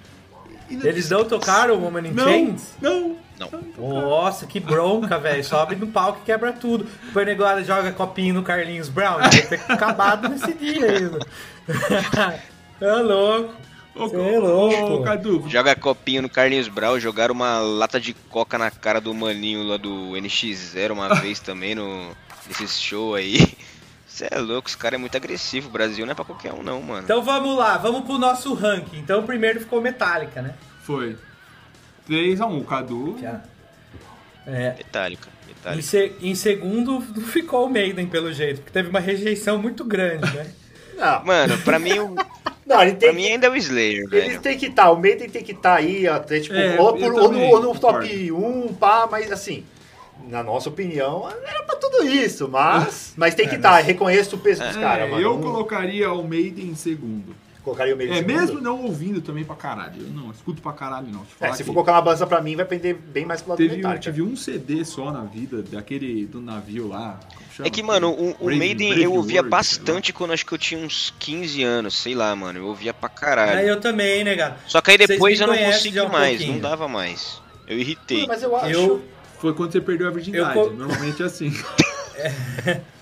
Não- Eles não tocaram o Woman in Não, Chains? não. Não. Nossa, que bronca, velho. Sobe no palco e quebra tudo. O negócio joga copinho no Carlinhos Brown. Deve ter acabado nesse dia ainda. É louco. Ô, Cê é louco. ô, Cadu, Joga copinho no Carlinhos Brau, jogaram uma lata de coca na cara do maninho lá do NX0 uma vez também no, nesse show aí. Você é louco, os caras é muito agressivo. O Brasil não é pra qualquer um, não, mano. Então vamos lá, vamos pro nosso ranking. Então o primeiro ficou Metallica, né? foi. 3x1, Cadu. Já. É, Metallica, em, Metallica. se- em segundo ficou o Maiden, pelo jeito, porque teve uma rejeição muito grande, né? Não, Mano, pra mim, o- não ele pra tem mim que. ainda é o Slayer, Eles velho. têm que estar, o Maiden tem que estar aí, até, tipo, É, ou, por- ou no, ou no top 1, pá, mas assim, na nossa opinião, era pra tudo isso, mas, mas tem que estar, reconheço o peso dos É, caras, mano. eu colocaria o Maiden em segundo. Colocaria o Maiden É, segundo. mesmo não ouvindo também pra caralho. Eu não escuto pra caralho, não. É, se for colocar uma balança pra mim, vai pender bem mais pro lado do teve, eu tive um CD só na vida, daquele do navio lá. É que, mano, o, o Brave- Maiden Brave eu ouvia World, bastante quando acho que eu tinha uns 15 anos, sei lá, mano. Eu ouvia pra caralho. eu também, né, cara? Só que aí depois eu não consegui um mais, pouquinho. não dava mais. Eu irritei. Mas eu acho... Eu, Foi quando você perdeu a virgindade. Eu Normalmente é assim.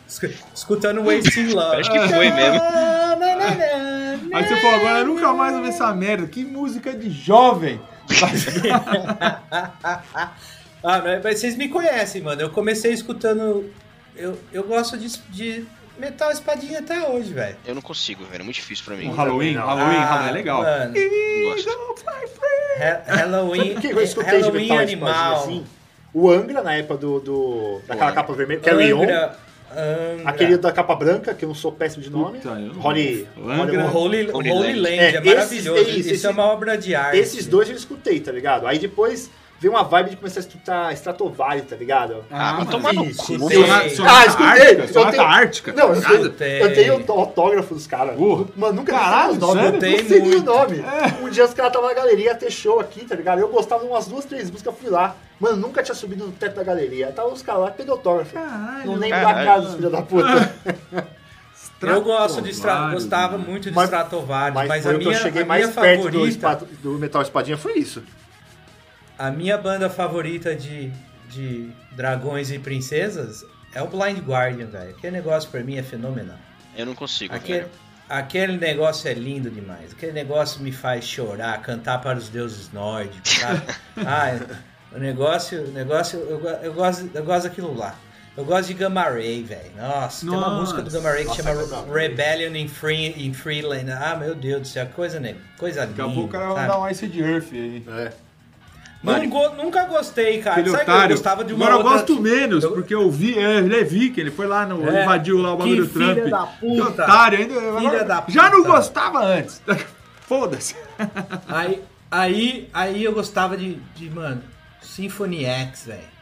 esc- escutando Wasting Love. Acho que foi mesmo. Aí você falou, agora eu nunca mais ouvi essa merda. Que música de jovem. Ah, mas vocês me conhecem, mano. Eu comecei escutando. Eu, eu gosto de, de metal espadinha até hoje, velho. Eu não consigo, velho. É muito difícil pra mim. Um Halloween, não. Halloween, Ah, Halloween é legal. Mano, Halloween, Sabe o que eu escutei de Halloween metal espadinha animal. assim? O Angra, na época do... do daquela Angra. capa vermelha, Carry On. Angra. Aquele da capa branca, que eu não sou péssimo de nome. Puta, Holy... Angra- Holy, Holy Holy Land. Land, É, é, esses- maravilhoso. Isso, isso, esse- é uma obra de arte. Esses dois eu escutei, tá ligado? Aí depois veio uma vibe de começar a escutar Stratovarius, tá ligado? Ah, vai mano. tomar no cu. Ah, escutei, eu sonata tenho- ártica. Não, eu, tá? Escutei. eu tenho o autógrafo dos caras. Porra. Mano, nunca Caralho, vi os nomes. sério? Eu não sei nem o nome. Um dia os caras estavam na galeria, ia ter show aqui, tá ligado? Eu gostava de umas duas, três músicas, eu fui lá. Mano, nunca tinha subido no teto da galeria. Tava os caras lá, peguei autógrafo. Caralho, Não lembro da caralho. cara dos filhos da puta. Eu gosto de Stra... Gostava mano. muito de Mas- Stratovarius, Mas, mas, a o que minha, eu cheguei a mais minha perto do, favorita, do Metal Espadinha, foi isso. A minha banda favorita de, de dragões e princesas é o Blind Guardian, velho. Aquele negócio pra mim é fenomenal. Eu não consigo, Aquele, velho. aquele negócio é lindo demais. Aquele negócio me faz chorar, cantar para os deuses nórdicos, sabe? ah, o negócio, o negócio, eu, eu gosto, eu gosto daquilo lá. Eu gosto de Gamma Ray, velho. Nossa, tem uma Nossa. música do Gamma Ray que Nossa, chama Gamma Ray. Rebellion in, Free, in Freeland. Ah, meu Deus do céu, coisa, coisa linda. Daqui a pouco o cara vai dar um Ice de Earth aí. É. Não go- nunca gostei, cara. Aquele Sabe que eu otário. gostava de uma Agora eu outra- gosto menos, Eu- porque eu vi, é, Levi, que ele foi lá, no, É, invadiu lá o bagulho que do Trump. filha da Que puta. otário, ainda. agora- da Já não puta. gostava antes. Foda-se. Aí, aí, aí eu gostava de, de mano, Symphony X, velho.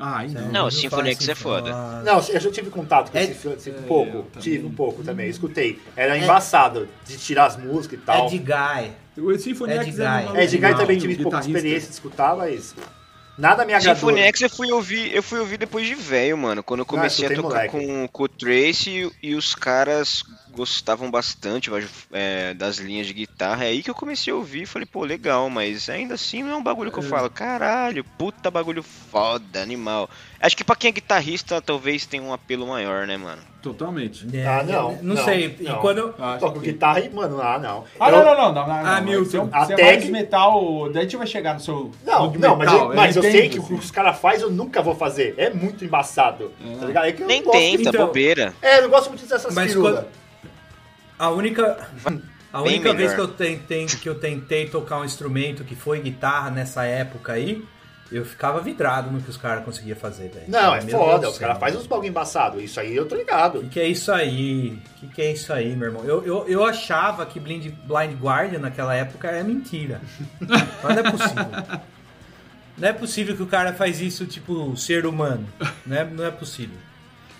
Ah, ainda Não, Eu Symphony X é foda. Nossa. Não, eu já tive contato com É- esse filme um É, pouco. eu também. Tive um pouco também, escutei. Era embaçado de tirar as músicas e tal. É de Guy. O Symphony É X de é Guy. É, de Guy legal, também tive pouca experiência de escutar, mas nada me agradou. Symphony X eu fui ouvir, eu fui ouvir depois de velho, mano. Quando eu comecei a escutei tocar moleque. com, com o Trace e, e os caras gostavam bastante é, das linhas de guitarra. É aí que eu comecei a ouvir e falei, pô, legal, mas ainda assim não é um bagulho que eu falo, caralho, puta bagulho foda, animal. Acho que pra quem é guitarrista talvez tenha um apelo maior, né, mano? Totalmente. É, Ah, não, Não, não, sei. E não. quando. Ah, Toco que- guitarra e, mano, ah, não. Ah, Eu- não, não, não, não, não, Ah, não. Milton. Você é é mais metal. Daí a gente vai chegar no seu. Não, não, mas, metal, eu, mas eu sei entendo, que o assim. que os caras fazem eu nunca vou fazer. É muito embaçado. Tá ligado? É que eu Nem gosto tenta, Então- bobeira. É, eu não gosto muito dessas Mas firulas. quando- A única. A Bem única vez melhor. que eu, tentei, que eu tentei tocar um instrumento que foi guitarra nessa época aí, eu ficava vidrado no que os caras conseguiam fazer, velho. Não, é Meu foda, os caras fazem uns bagulho embaçado. Isso aí eu tô ligado. O que, que é isso aí? O que, que é isso aí, meu irmão? Eu, eu, eu achava que Blind, Blind Guardian naquela época era mentira. Mas não é possível. Não é possível que o cara faz isso, tipo, ser humano. Não é, não é possível.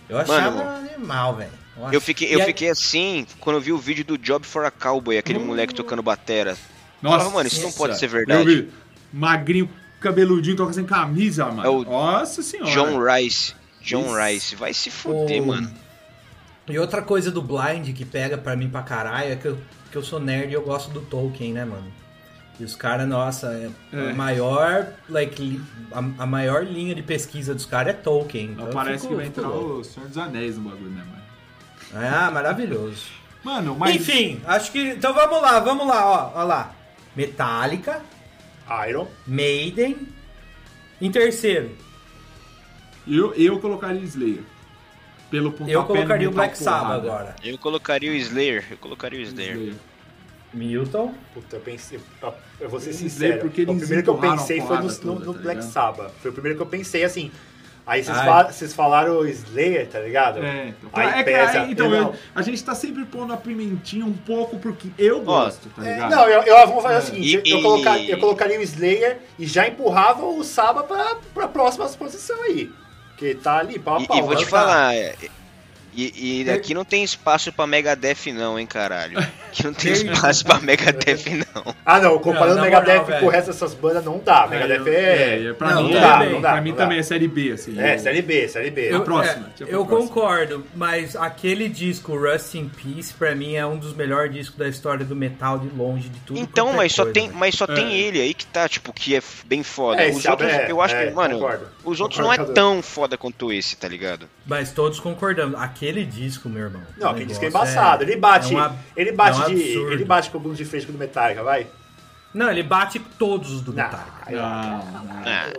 Eu achava Mano, animal, velho. Eu fiquei, eu aí- fiquei assim quando eu vi o vídeo do Job for a Cowboy, aquele moleque tocando batera. Nossa, mano, isso não pode ser Eu verdade. vi. Magrinho, cabeludinho, toca sem camisa, mano. É o Nossa senhora. John Rice. John Isso. Rice. Vai se fuder, mano. E outra coisa do Blind que pega pra mim pra caralho é que eu, que eu sou nerd e eu gosto do Tolkien, né, mano? E os caras, nossa, é, É. a maior, like, li- a, a maior linha de pesquisa dos caras é Tolkien. Então eu parece fico- que vai entrar louco. o Senhor dos Anéis no bagulho, né, mano? Ah, maravilhoso. Mano, mas. Enfim, acho que. Então vamos lá, vamos lá, ó. Ó lá. Metallica, Iron. Maiden. Em terceiro, Eu, eu colocaria Slayer. Pelo pontapé eu colocaria o Black Sabbath agora. Eu colocaria o Slayer. Eu colocaria o Slayer. Slayer. Milton. Puta, eu pensei. Eu, vou ser Slayer, sincero. porque o primeiro que eu pensei foi no, no- no tá Black? Sabbath. Foi o primeiro que eu pensei assim. Aí vocês, Ai. fala- vocês falaram Slayer, tá ligado? É, então, Aí é que pesa. aí, então Eu a gente tá sempre pondo a pimentinha um pouco porque eu gosto, tá É, ligado? não, eu, eu vou fazer o seguinte: E- eu, e- colocar- eu colocaria o Slayer e já empurrava o Saba pra, pra próxima posição aí. Que tá ali, pau a E, pau. e vou te falar. É, E, e aqui não tem espaço pra Megadeth não, hein, caralho. Aqui não tem espaço pra Megadeth não. Ah, não, comparando Não, Megadeth moral, com o resto dessas bandas, não dá. Megadeth eu- é. é, pra Não, mim, tudo dá, pra Não mim dá. também é série B, assim. É, eu- série B, série B. Eu- próxima, é, a eu próxima. concordo, mas aquele disco Rust in Peace pra mim é um dos melhores discos da história do metal de longe de tudo. Então, é mas só coisa, tem, mas só tem É. ele aí que tá, tipo, que é bem foda. É, os outros, é- eu acho é, que, mano, concordo. os outros Concordo não é tão foda quanto esse, tá ligado? Mas todos concordamos. Aquele disco, meu irmão. Não, o aquele disco é negócio embaçado. ele bate. é um ab- ele bate é um de. absurdo. Ele bate com alguns de frente com o do Metallica, vai? Não, ele bate todos os do Não, Metallica. ó. Não, não. Ah,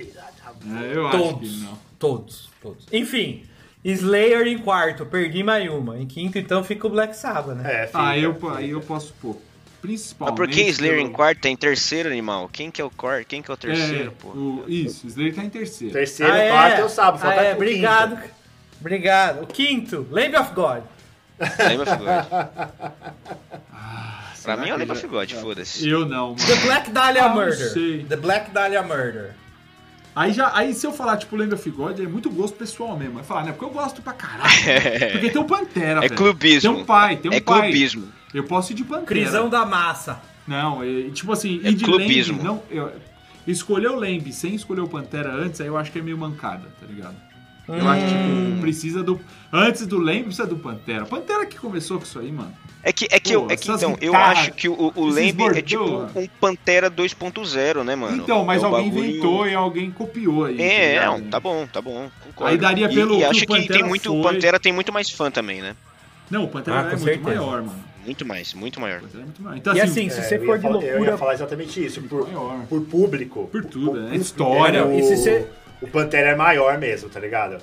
É, eu acho Todos. que não. Todos, todos. Enfim, Slayer em quarto, perdi mais uma. Em quinto, então, fica o Black Sabbath, né? É, fica, Ah, eu, fica. aí eu posso pôr. mas Principalmente. por que Slayer em pelo- quarto tá em terceiro, animal? Quem que é o quarto? Quem que é o terceiro, É, pô? o, isso, o Slayer tá em terceiro. Terceiro, Ah, é? quarto eu sábado, Ah, é, o obrigado. quinto. Obrigado. O quinto, Lamb of God. Lembra, Figode? Pra será mim é o Lembra, já- Figode, foda-se. Eu não, mano. The Black Dahlia Ah, não Murder. sei. The Black Dahlia Murder. Aí, já, aí se eu falar, tipo, Lembra of God, é muito gosto pessoal mesmo. Vai falar, né? Porque eu gosto pra caralho. Porque tem o Pantera, É velho. clubismo. Tem um pai, tem um É pai. clubismo. Eu posso ir de Pantera. Crisão da Massa. Não, é, tipo assim, É ir de clubismo. Lamb, não... Eu, escolher o Lamb sem escolher o Pantera antes, aí eu acho que é meio mancada, tá ligado? Eu acho que, Hum. tipo, precisa do... Antes do Lamb, precisa do Pantera. Pantera que começou com isso aí, mano. É que, é que, eu, Pô, é que então, eu acho que o, o Lamb é tipo mano. um Pantera 2.0, né, mano? então, mas É alguém bagulho- inventou e alguém copiou aí. É, tá não, ligado? tá bom, tá bom. Concordo. Aí daria E- pelo e, que acho o que tem muito, o foi. Pantera tem muito mais fã também, né? Não, o Pantera Ah, é muito certeza. maior, mano. Muito mais, muito maior. É muito maior. Então, E assim, assim, se É, você eu for de falar- Eu ia loucura. falar exatamente isso. Por, maior. por público. Por tudo, o- né? História. o- E se você- O Pantera é maior mesmo, tá ligado?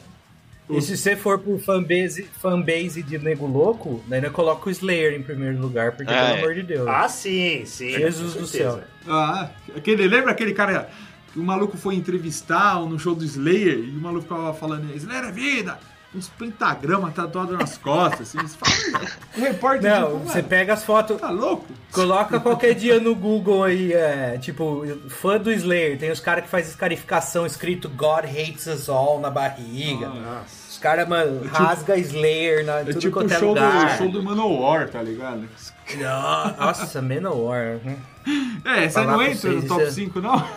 E se você for por fanbase, fanbase de Nego Louco, eu coloco o Slayer em primeiro lugar, porque Ah, pelo é. amor de Deus. Ah, sim, sim. Jesus do céu. Ah, aquele, lembra aquele cara que o maluco foi entrevistar no show do Slayer e o maluco ficava falando, Slayer é vida! Uns pentagramas tatuados nas costas, assim. Você fala, o repórter Não, tipo, você "Mano, pega as fotos. tá louco? Coloca qualquer dia no Google aí, é, tipo, fã do Slayer. Tem os caras que fazem escarificação escrito God hates us all na barriga. Nossa. Os caras, mano, rasga Slayer na É tudo tipo quanto é show do, lugar. show do Manowar, tá ligado? Nossa, Manowar. né? É, você Falar não entra no top isso é- 5, não?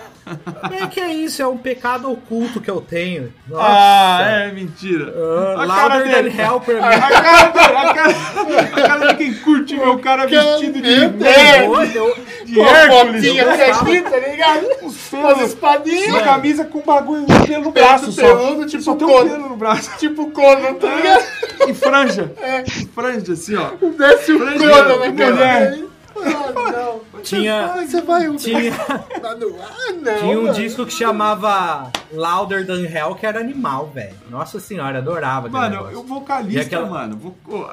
É que é isso, é um pecado oculto que eu tenho. Nossa. Ah, é mentira. Ah, A cara louder than dele. hell pra mim. A cara, dele, a, cara, a cara de quem curte o cara vestido de, Meu de, de Hércules. Tá? Os Umas pelos, espadinhas. uma camisa com bagulho de pelo no braço só. peludo, tipo só tem um Conan. pelo no braço. Tipo Conan, tá ligado? E franja. E franja, assim, ó. Desce o Conan na mulher. cara. Ah, não. Tinha- Ai, você vai tinha- Ah, não. Ah, não. Tinha um mano. disco que chamava Louder Than Hell, que era animal, velho. Nossa senhora, adorava Mano, negócio. o vocalista, E aquela- mano. vo-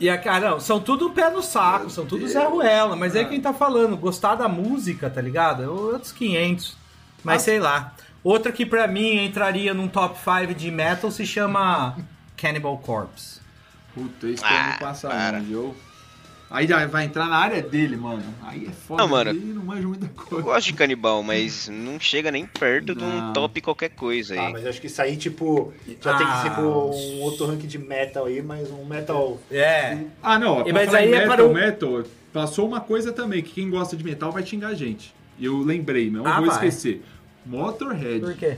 E a cara, não, são tudo pé no saco, são tudo Zé Ruela, mas é quem tá falando, gostar da música, tá ligado? É outros 500. Mas sei lá. Outra que pra mim entraria num top 5 de metal se chama Cannibal Corpse. Puta, isso Ah, ah, me passa para. eu... Aí já vai entrar na área dele, mano. Aí é foda. Não, mano. Não manja muita Eu coisa. gosto de canibal, mas não chega nem perto de um Não. top qualquer coisa Ah, aí. mas eu acho que isso aí, tipo, já tem que ser Ah. com um outro ranking de metal aí, mas um metal. É. Ah, não. E Pra mas aí é metal, para o- metal, passou uma coisa também, que quem gosta de metal vai xingar a gente. E eu lembrei, não Ah, vou vai. esquecer. Motorhead. Por quê?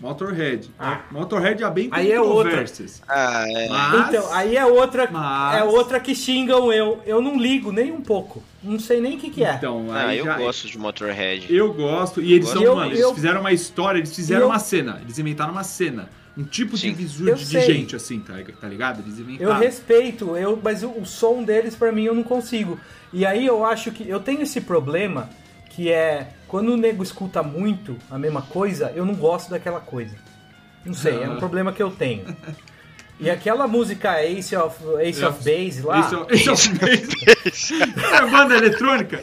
Motorhead. Ah. Motorhead há bem Aí é outra. Ah, é. Mas, Então, aí é outra, Mas- é outra que xingam eu. Eu não ligo nem um pouco. Não sei nem o que, que é. então, Ah, aí eu já- gosto de Motorhead. Eu gosto. E eles Gosto. são, Eu- mano, eu- eles fizeram uma história, eles fizeram eu- uma cena. Eles inventaram uma cena. Um tipo de Sim. Eu de, de sei. gente, assim, tá, tá ligado? Eles Eu inventaram. respeito, eu, mas o, o som deles pra mim eu não consigo. E aí eu acho que eu tenho esse problema que é quando o nego escuta muito a mesma coisa, eu não gosto daquela coisa. Não sei, é um problema que eu tenho. E aquela música Ace of, Ace of Base lá, Esse é, o- esse é o base. é banda eletrônica.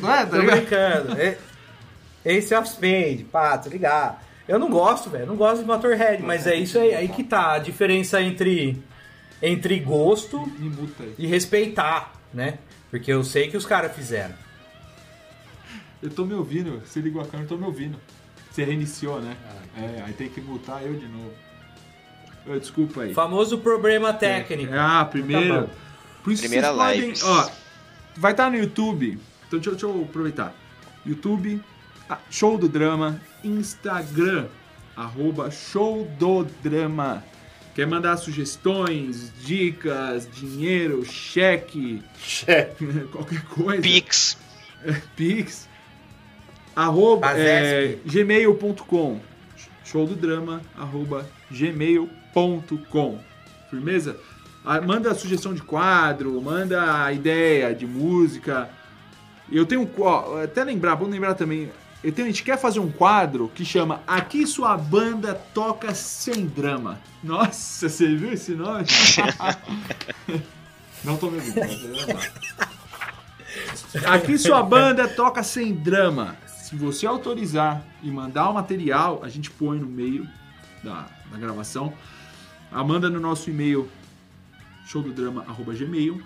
Não é, tá tô ligado? brincando. É- Ace of Spade, pá, tô ligado. Eu não gosto, velho, não gosto de Motorhead, mas é isso aí, aí que tá a diferença entre, entre gosto e respeitar, né? Porque eu sei que os caras fizeram. Eu tô me ouvindo, você ligou a câmera, eu tô me ouvindo. Você reiniciou, né? É, aí tem que mutar eu de novo. Desculpa aí. Famoso problema técnico. Ah, primeiro. Tá. Por isso Primeira podem, live. Ó, vai estar no YouTube. Então deixa, eu- deixa eu aproveitar. YouTube, ah, Show do Drama, Instagram, arroba Show do Drama. Quer mandar sugestões, dicas, dinheiro, cheque, Chefe. qualquer coisa. Pix. Pix. Arroba é, gmail.com Show do drama arroba gmail.com Firmeza? Ah, manda sugestão de quadro, manda ideia de música. Eu tenho, ó, até lembrar, vamos lembrar também. Tenho, a gente quer fazer um quadro que chama Aqui Sua Banda Toca Sem Drama. Nossa, você viu esse nome? Não tô me ouvindo. mas é. Aqui sua banda toca sem drama. Se você autorizar e mandar o material, a gente põe no meio da, da gravação. A manda no nosso e-mail showdodrama.gmail.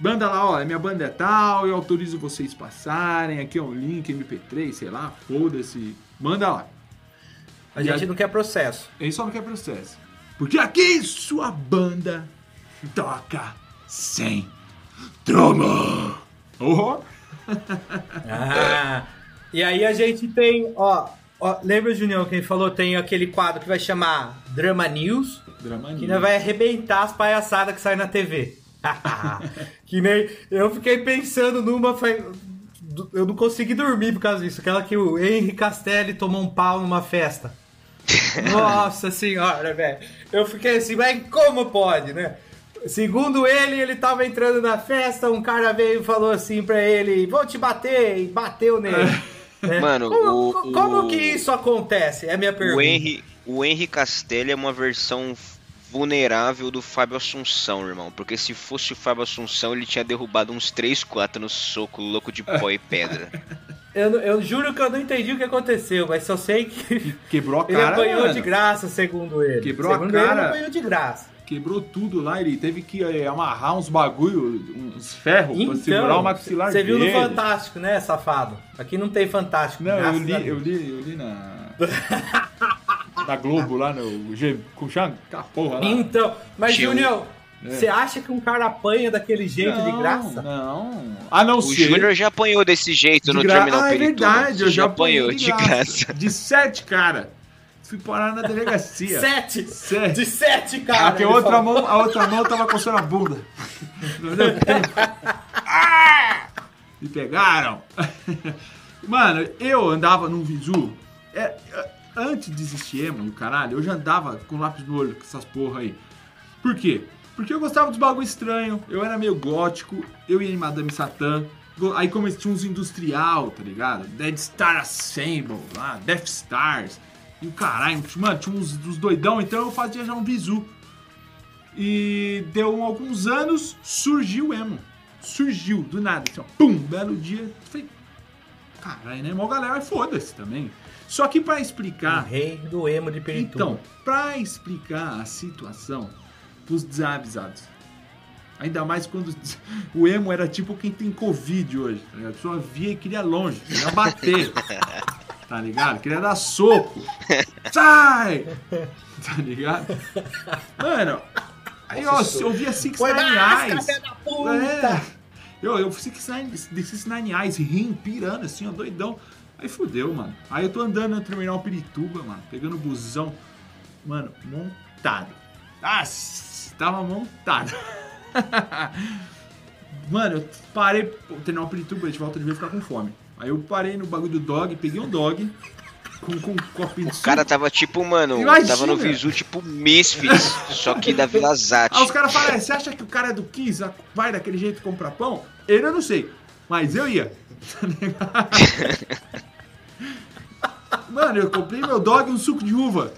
Banda lá, ó, minha banda é tal, eu autorizo vocês passarem. Aqui é um link, MP3, sei lá, foda-se. Manda lá. A E gente a- não quer processo. Ele só não quer processo. Porque aqui sua banda toca sem drama. Oh! Ah, e aí a gente tem, ó, ó, lembra, Junião, que ele falou, tem aquele quadro que vai chamar Drama News, Drama que News. ainda vai arrebentar as palhaçadas que saem na TV. que nem, eu fiquei pensando numa, eu não consegui dormir por causa disso, aquela que o Henry Castelli tomou um pau numa festa. Nossa senhora, velho. Eu fiquei assim, mas como pode, né? Segundo ele, ele tava entrando na festa, um cara veio e falou assim pra ele, vou te bater, e bateu nele. né? Mano, como, o- como o- que isso acontece? É a minha pergunta. O Henry, o Henry Castelli é uma versão vulnerável do Fábio Assunção, irmão. Porque se fosse o Fábio Assunção, ele tinha derrubado uns 3, 4 no soco louco de pó e pedra. Eu, eu juro que eu não entendi o que aconteceu, mas só sei que Quebrou a ele cara, apanhou mano. de graça, segundo ele. Quebrou a segundo ele, cara. ele apanhou de graça. Quebrou tudo lá, ele teve que eh, amarrar uns bagulho, uns ferros pra Então, segurar o maxilar você viu no. Fantástico, né, safado? Aqui não tem Fantástico. Não, eu a li, eu li, eu li na. na Globo lá no G. Com a porra lá. Então, mas Tio. Junior, É. você acha que um cara apanha daquele jeito de Não, graça? Não. A não O ser. Júnior já apanhou desse jeito de no gra- Terminal Ah, é verdade, eu já apanhei de graça. De sete, cara. Fui parar na delegacia. Sete! Sete. De sete, cara! Ah, que a outra falou. mão, a outra mão tava coçando a bunda. Não deu tempo. Ah! Me pegaram. Mano, eu andava num visu. É, é, antes de existir emo e o caralho, eu já andava com lápis no olho com essas porra aí. Por quê? Porque eu gostava dos bagulho estranho, eu era meio gótico, eu ia em Madame Satã. Aí tinha uns industrial, tá ligado? Dead Star Assemble, lá, Death Stars. E o caralho, mano, tinha uns, uns doidão, então eu fazia já um visu. E deu alguns anos, surgiu o emo. Surgiu, do nada, assim, ó, pum, belo dia. Falei, caralho, né? Mó galera, foda-se também. Só que pra O explicar, rei do emo de Perituba. então, pra explicar a situação pros desavisados, Ainda mais quando o emo era tipo quem tem Covid hoje. tá? A pessoa via e queria longe, queria bater. Tá ligado? Queria dar soco. Sai! Tá ligado? Mano, aí ó, eu via Six Nine Eyes. É. Eu, eu Six Nine, Six Nine Eyes, rim, pirando assim, ó, doidão. Aí fudeu, mano. Aí eu tô andando no terminal Pirituba, mano, pegando busão. Mano, montado. Ah, tava montado. mano, eu parei, o terminal Pirituba, a gente volta de vez ficar com fome. Aí eu parei no bagulho do dog, peguei um dog com, com um copinho de O cara suco. tava tipo, mano, Imagina. tava no visu tipo Misfits, só que da Vila Zate. Aí os caras falam, "É, você acha que o cara é do Kiss vai daquele jeito comprar pão? Ele eu não sei, mas eu ia. Tá ligado? mano, eu comprei meu dog e um suco de uva.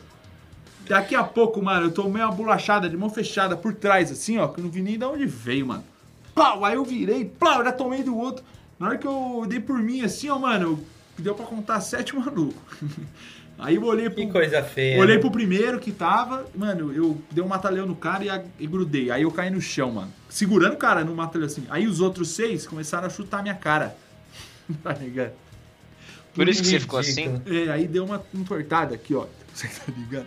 Daqui a pouco, mano, eu tomei uma bolachada de mão fechada por trás, assim, ó, que eu não vi nem de onde veio, mano. Pau, aí eu virei, pau, já tomei do outro. Na hora que eu dei por mim, assim, ó, mano, deu pra contar sete malucos. Aí eu olhei pro, Que coisa feia. Olhei né? pro primeiro que tava, mano, eu dei um matalhão no cara e, e grudei. Aí eu caí no chão, mano. Segurando o cara no matalhão assim. Aí os outros seis começaram a chutar minha cara. tá ligado? Por isso que você ficou assim? É, aí deu uma entortada aqui, ó. Você tá ligado?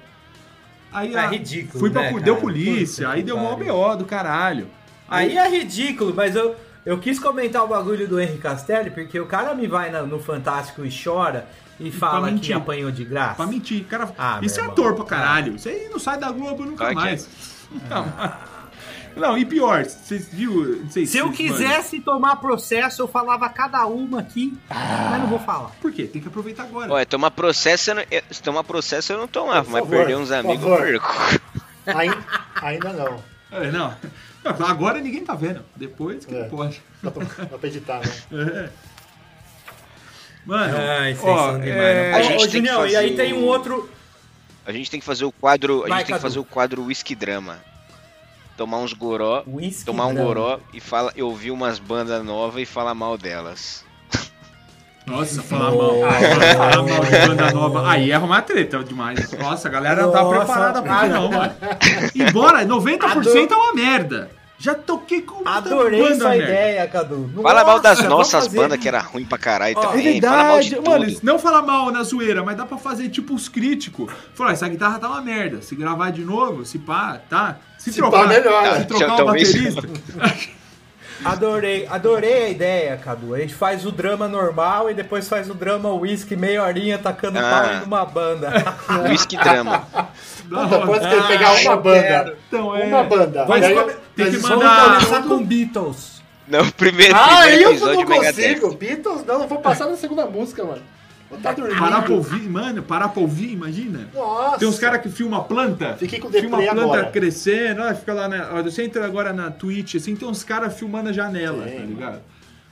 Aí É a- ridículo, Fui pra, né, cara? deu polícia, Puta aí deu mó pariu. BO do caralho. Aí é ridículo, mas eu, eu quis comentar o bagulho do Henry Castelli, porque o cara me vai no Fantástico e chora e fala que apanhou de graça. Pra mentir, cara. Ah, isso é ator pra caralho. Isso aí não sai da Globo nunca é. mais. Nunca mais. Não, e pior, vocês viu? Não sei Se eu quisesse tomar processo, eu falava cada uma aqui, mas não vou falar. Por quê? Tem que aproveitar agora. Olha, tomar processo, eu não, eu- se tomar processo eu não tomava, mas perder uns amigos eu perco. Ainda, ainda não. É, não. Agora ninguém tá vendo. Depois que É. pode. Dá pra, dá pra editar, né? Mano, Ai, ó, é, A Ô, gente ô, tem que Junião, e fazer aí tem um outro. A gente tem que fazer o quadro, a Vai, gente tem que Cadu. fazer o quadro Whisky Drama. Tomar uns goró, Whisky tomar um goró e fala, eu ouvir umas bandas novas e falar mal delas. Nossa, falar mal. falar mal de banda nova. Aí é arrumar treta demais. Nossa, a galera não tá Nossa, preparada pra ah, isso, não, mano. Embora 90% é uma merda. Já toquei com Adorei banda sua merda. ideia, Cadu. Fala mal das Nossa, nossas fazer- bandas que era ruim pra caralho Ó, É também. Fala mal de verdade, tudo. mano, não fala mal na zoeira, mas dá pra fazer tipo os críticos. Falar, essa guitarra tá uma merda. Se gravar de novo, se pá, tá. Se, Se trocar, pá, melhora. se trocar Então, o baterista. Adorei, adorei a ideia, Cadu. A gente faz o drama normal e depois faz o drama whisky, meia horinha tacando Ah. pau em uma banda. Whisky Drama. Puta, pode ter Ah, pegar uma banda. Então, é. Uma banda. Vai E aí- tem mas que mandar- começar com Beatles. Não, primeiro, Ah, primeiro eu não Megadeth. consigo. Beatles, não, não vou passar na segunda música, mano. Tá dormindo. Parar pra ouvir, mano, parar pra ouvir, imagina. Nossa. Tem uns caras que filmam a planta. Fiquei com filma planta agora. crescendo, ó, fica lá na. Ó, você entra agora na Twitch, assim, tem uns caras filmando a janela, Tem, tá mano. ligado?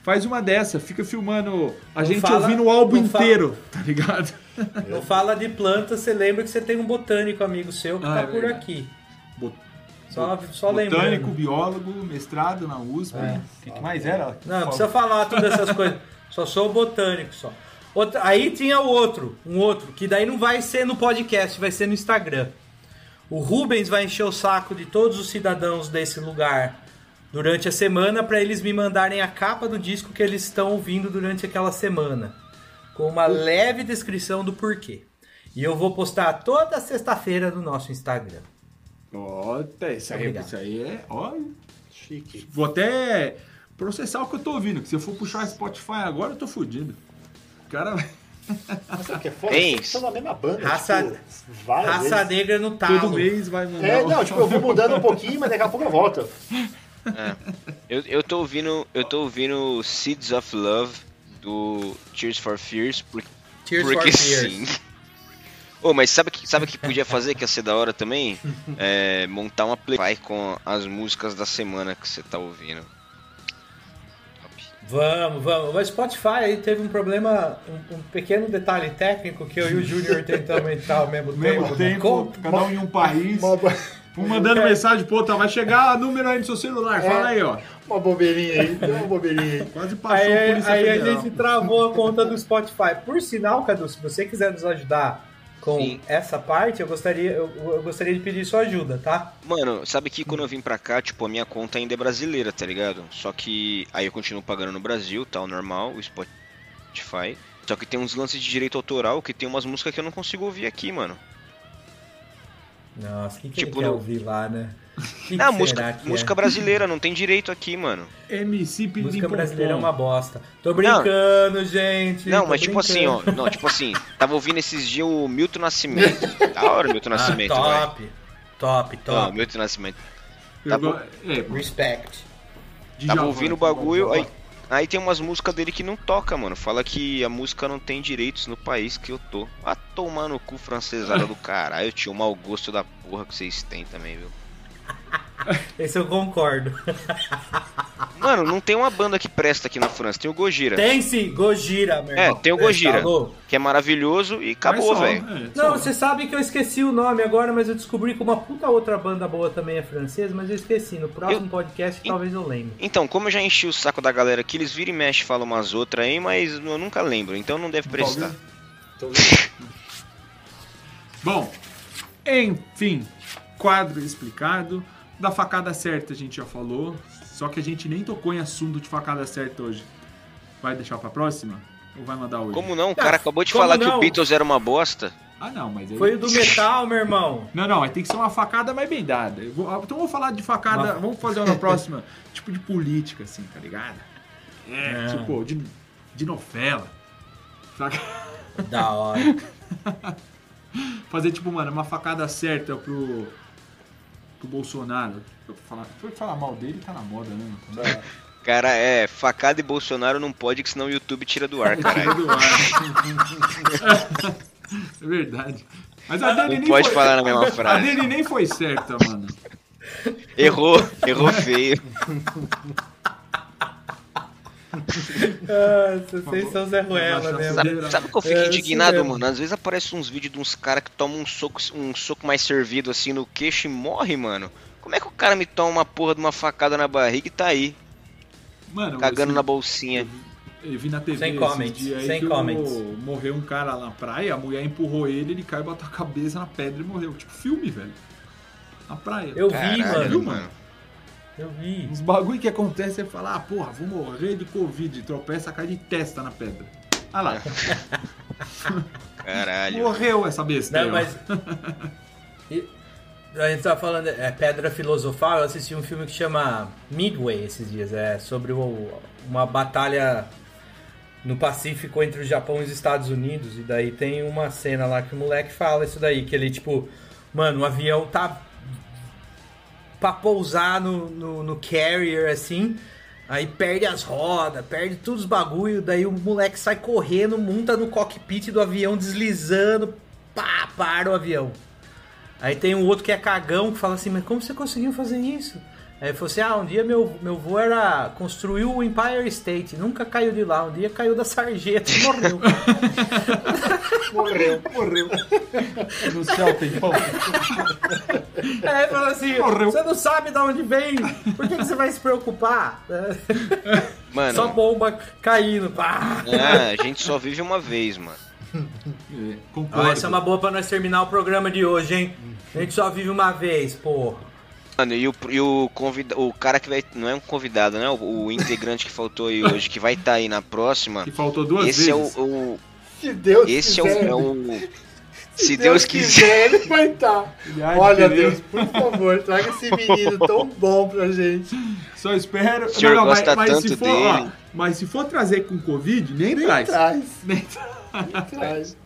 Faz uma dessa, fica filmando a Não gente fala- ouvindo o álbum não fala- inteiro, tá ligado? Não fala de planta, você lembra que você tem um botânico amigo seu que Ah, tá é por aqui. Bot- Só, só Botânico, lembrando. biólogo, mestrado na USP. O que, que mais era? Não, não precisa falar todas essas coisas. Só sou botânico só. Outra, aí tinha o outro, um outro, que daí não vai ser no podcast, vai ser no Instagram. O Rubens vai encher o saco de todos os cidadãos desse lugar durante a semana para eles me mandarem a capa do disco que eles estão ouvindo durante aquela semana, com uma leve descrição do porquê. E eu vou postar toda sexta-feira no nosso Instagram. Tá, isso aí, isso aí é. Ó, Chique. vou até processar o que eu tô ouvindo, que se eu for puxar Spotify agora, eu tô fudido. O cara vai. Mas sabe o que é foda? Vocês estão na mesma banda. Raça- tipo, Raça vezes. negra no talo. Todo mês vai mandar. É, não, tipo, eu vou mudando um pouquinho, mas daqui a pouco eu volto. Eu, eu tô ouvindo, eu tô ouvindo Seeds of Love do Tears for Fears por, Tears porque for Fears. sim. Ô, mas sabe que sabe o que podia fazer que ia ser da hora também? É, montar uma playlist com as músicas da semana que você tá ouvindo. Vamos, vamos. O Spotify aí teve um problema, um, um pequeno detalhe técnico que eu e o Júnior tentamos entrar ao mesmo Ao mesmo tempo. tempo, Com- cada um em um país. Uma, Um mandando mensagem pro outro, vai chegar número aí no seu celular, fala aí, ó. uma bobeirinha aí, uma bobeirinha aí. Quase passou Aí, a Polícia aí a gente travou a conta do Spotify. Por sinal, Cadu, se você quiser nos ajudar com Sim. essa parte, eu gostaria, eu, eu gostaria de pedir sua ajuda, tá? Mano, sabe que quando eu vim pra cá, tipo, a minha conta ainda é brasileira, tá ligado? Só que aí eu continuo pagando no Brasil, tal, normal, o Spotify. Só que tem uns lances de direito autoral que tem umas músicas que eu não consigo ouvir aqui, mano. Nossa, o que, que Tipo, ele quer no- ouvir lá, né? Que Ah, que música, música é? brasileira, não tem direito aqui, mano. MC Pilim Música Pom brasileira é uma bosta. Tô brincando, gente. Não, mas tipo assim, ó. brincando. Não, tipo assim, tava ouvindo esses dias o Milton Nascimento. Da hora o Milton Ah, Nascimento, vai. top, top, Ó, top. Milton Nascimento. Tá bom. É, Respect. Djavan, Tava ouvindo o bagulho, Djavan. aí, aí tem umas músicas dele que não toca, mano. Fala que a música não tem direitos no país que eu tô. Ah, tomar no cu francesada do caralho, tio. O mau gosto da porra que vocês têm também, viu? Esse eu concordo. Mano, não tem uma banda que presta aqui na França. Tem o Gojira, Tem sim, Gojira, meu É, irmão. tem o Tá Gojira. louco? que é maravilhoso e acabou, velho. é, Não, só. você sabe que eu esqueci o nome agora, mas eu descobri que uma puta outra banda boa também é francesa, mas eu esqueci. No próximo Eu- podcast Em- talvez eu lembre. Então, como eu já enchi o saco da galera aqui, eles viram e mexem e falam umas outras aí, mas eu nunca lembro, então não deve prestar. Bom, enfim, quadro explicado. Da facada certa a gente já falou, só que a gente nem tocou em assunto de facada certa hoje. Vai deixar pra próxima? Ou vai mandar hoje? Como não? O cara acabou de como falar que não? o Beatles era uma bosta. Ah, não, mas aí... Foi o do metal, meu irmão. Não, não, tem que ser uma facada mais bem dada. Eu vou- então vamos falar de facada, vamos fazer uma próxima, tipo de política, assim, tá ligado? É, Não. tipo, de, de novela. Saca? Da hora. Fazer, tipo, mano, uma facada certa pro, pro Bolsonaro. Falar, foi falar mal dele, tá na moda, né? mano? Cara, é, facada e Bolsonaro não pode, que senão o YouTube tira do ar, Tira do ar. é verdade. Mas a dele Não nem pode foi, falar na mesma A frase. dele nem foi certa, mano. Errou, errou feio. Ah, vocês são Zé Ruela a mesmo. bandeira. Sabe que eu fico É, indignado, mesmo. mano? Às vezes aparece uns vídeos de uns caras que tomam um soco, um soco mais servido assim no queixo e morre, mano. Como é que o cara me toma uma porra de uma facada na barriga e tá aí, Mano, cagando assim, na bolsinha? Eu vi na TV Sem comments, dias aí sem que o- comments. morreu um cara lá na praia, a mulher empurrou ele, ele caiu, bateu a cabeça na pedra e morreu. Tipo filme, velho. Na praia. Eu vi, Caralho, mano. mano. Eu vi. Uns bagulho que acontece é falar, ah, porra, vou morrer de Covid, tropeça, cai de testa na pedra. Ah lá, Caralho. morreu essa besta aí, Não, mas. E- A gente tá falando, é Pedra Filosofal, eu assisti um filme que chama Midway esses dias, é sobre o- uma batalha no Pacífico entre o Japão e os Estados Unidos, e daí tem uma cena lá que o moleque fala isso daí, que ele tipo, mano, o avião tá pra pousar no, no, no carrier assim, aí perde as rodas, perde todos os bagulho, daí o moleque sai correndo, monta no cockpit do avião, deslizando, pá, para o avião. Aí tem um outro que é cagão que fala assim, mas como você conseguiu fazer isso? Aí ele falou assim, ah, um dia meu, meu vô era construiu o Empire State, nunca caiu de lá, um dia caiu da sarjeta e morreu. Morreu, morreu. No céu tem pão. Aí ele falou assim, Morreu. você não sabe de onde vem, por que, que você vai se preocupar? Mano, Só bomba caindo, pá. ah, a gente só vive uma vez, mano. É. Ah, essa é uma boa pra nós terminar o programa de hoje, hein? A gente só vive uma vez, porra. Mano, e o, e o, convida, o cara que vai. Não é um convidado, né? O, o integrante que faltou aí hoje, que vai estar aí na próxima. Que faltou duas Esse é o, vezes. o- Se Deus Esse é o. quiser, é o- se se Deus quiser. ele vai estar. De Olha. Deus, por favor, traga esse menino tão bom pra gente. Só espero. O senhor mas, gosta mas se tanto for, dele. ó, mas se for trazer com Covid, nem, Nem traz. traz. Nem Nem traz.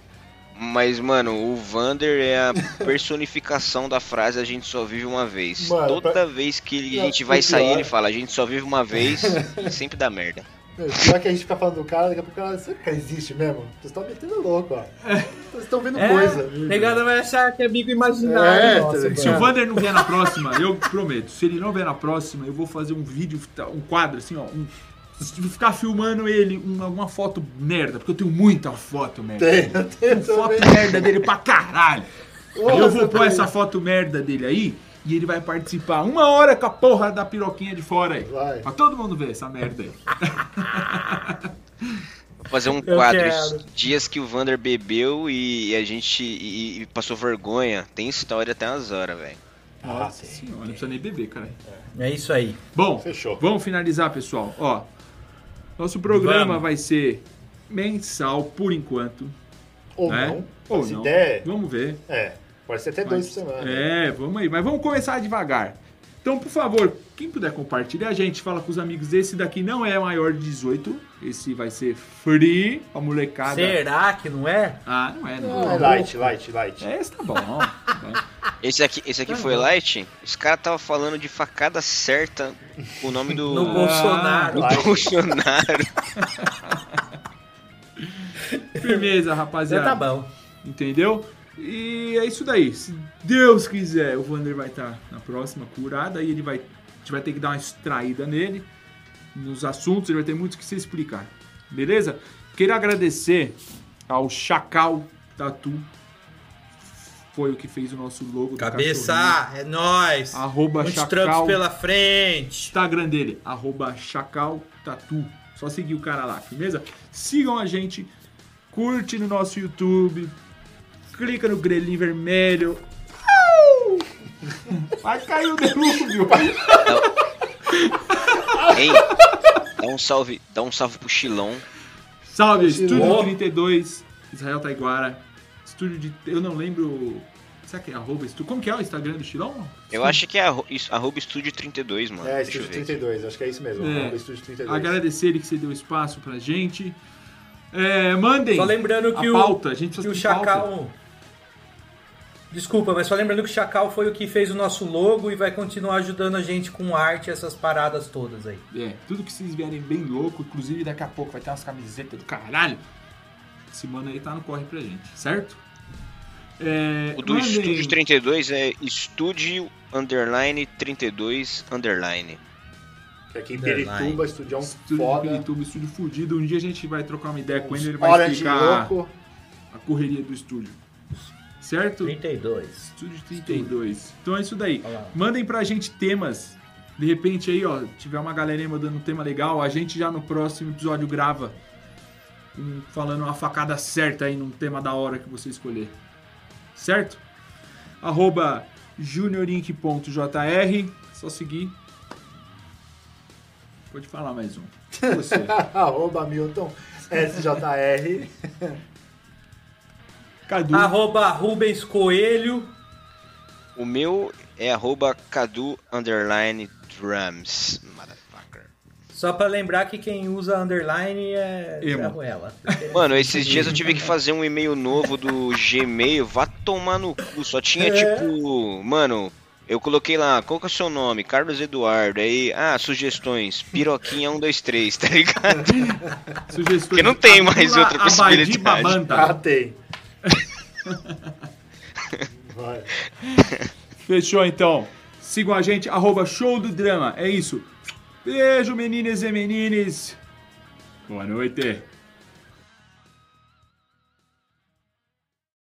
Mas, mano, o Vander é a personificação da frase a gente só vive uma vez. Mano, Toda pra- vez que a gente vai sair, ele fala, a gente só vive uma vez e sempre dá merda. Meu, Pior que a gente fica falando do cara, daqui a pouco o cara, será que o cara existe mesmo? Vocês estão metendo louco, ó. Vocês estão vendo É, coisa. negada vai achar que é amigo imaginário. É, nossa, tá- Se o. Vander não vier na próxima, eu prometo. Se ele não vier na próxima, eu vou fazer um vídeo, um quadro assim, ó. Um, ficar filmando ele, uma, uma foto merda, porque eu tenho muita foto merda. Tem, eu tenho Foto também. merda dele pra caralho. Nossa, eu vou pôr essa foto merda dele aí e ele vai participar uma hora com a porra da piroquinha de fora aí. Vai. Pra todo mundo ver essa merda aí. Fazer um Eu quadro. quero. Dias que o Vander bebeu e a gente e, e passou vergonha. Tem história até umas horas, velho. Ah, Nossa senhora, não precisa nem beber, cara. É isso aí. Bom, Fechou. vamos finalizar, pessoal. Ó, nosso programa Vamos. vai ser mensal por enquanto. Ou né? não. Ou Se não. der, Vamos ver. é. Pode ser até dois Mas- por semana. É, vamos aí. Mas vamos começar devagar. Então, por favor, quem puder compartilhar a gente, fala com os amigos. Esse daqui não é maior de 18. Esse vai ser free pra molecada. Será que não é? Ah, não é, não. Ah, é light, light, light. É, esse tá bom. tá bom. Esse aqui, esse aqui foi light. Os caras tava falando de facada certa. O nome do. No Bolsonaro. do Light. Bolsonaro. Firmeza, Já rapaziada. tá bom. Entendeu? E é isso daí. Se Deus quiser, o Vander vai estar na próxima curada e ele vai. A gente vai ter que dar uma extraída nele. Nos assuntos, ele vai ter muito que se explicar. Beleza? Queria agradecer ao Chacal Tatu. Foi o que fez o nosso logo. Cabeça, é nóis. Arroba Muitos Chacal. trampos pela frente. Instagram dele, arroba Chacal Tatu. Só seguir o cara lá, firmeza? Sigam a gente, curte no nosso YouTube, clica no grelhinho vermelho. Vai cair o dilúvio. Hein? Dá um salve, dá um salve pro Chilão. Salve, Estúdio Ô. 32, Israel Taiguara. Estúdio de. Eu não lembro. Será que é arroba estúdio? Como que é o Instagram do Chilão? Eu acho que é arroba estúdio 32, mano. É, Estúdio ver. 32, acho que é isso mesmo. É. arroba Estúdio 32. Agradecer ele que você deu espaço pra gente. É, mandem. Só lembrando que a o, pauta, a gente que o de pauta. Desculpa, mas só lembrando que o Chacal foi o que fez o nosso logo e vai continuar ajudando a gente com arte, essas paradas todas aí. É, tudo que vocês vierem bem louco, inclusive daqui a pouco vai ter umas camisetas do caralho. Esse mano aí tá no corre pra gente, certo? É, O do mandem- Estúdio 32 é Estúdio Underline 32 Underline. Que aqui em. Pirituba, Estúdio Estúdio de foda. Pirituba, estúdio fudido. Um dia a gente vai trocar uma ideia com ele, ele vai explicar louco. a correria do estúdio. Certo? 32. Estúdio 32. Então é isso daí. Mandem pra gente temas. De repente aí, ó, tiver uma galerinha mandando um tema legal, a gente já no próximo episódio grava um- falando uma facada certa aí num tema da hora que você escolher. Certo? Arroba juniorink.jr. Só seguir. Pode falar mais um. Você. Arroba Milton SJR. Cadu. Arroba Rubens Coelho. O meu é arroba Cadu Underline Drums. Motherfucker. Só pra lembrar que quem usa underline é Emo. é a Ruela. Mano, esses dias eu tive que fazer um e-mail novo do Gmail. Vá tomar no cu. Só tinha É. tipo. Mano, eu coloquei lá, qual que é o seu nome? Carlos Eduardo. Aí, ah, sugestões. Piroquinha 123, tá ligado? Sugestões. Porque não tem mais outra possibilidade. Ah, tem. Vai. Fechou então. Sigam a gente, arroba show do drama. É isso. Beijo, meninas e menines. Boa noite.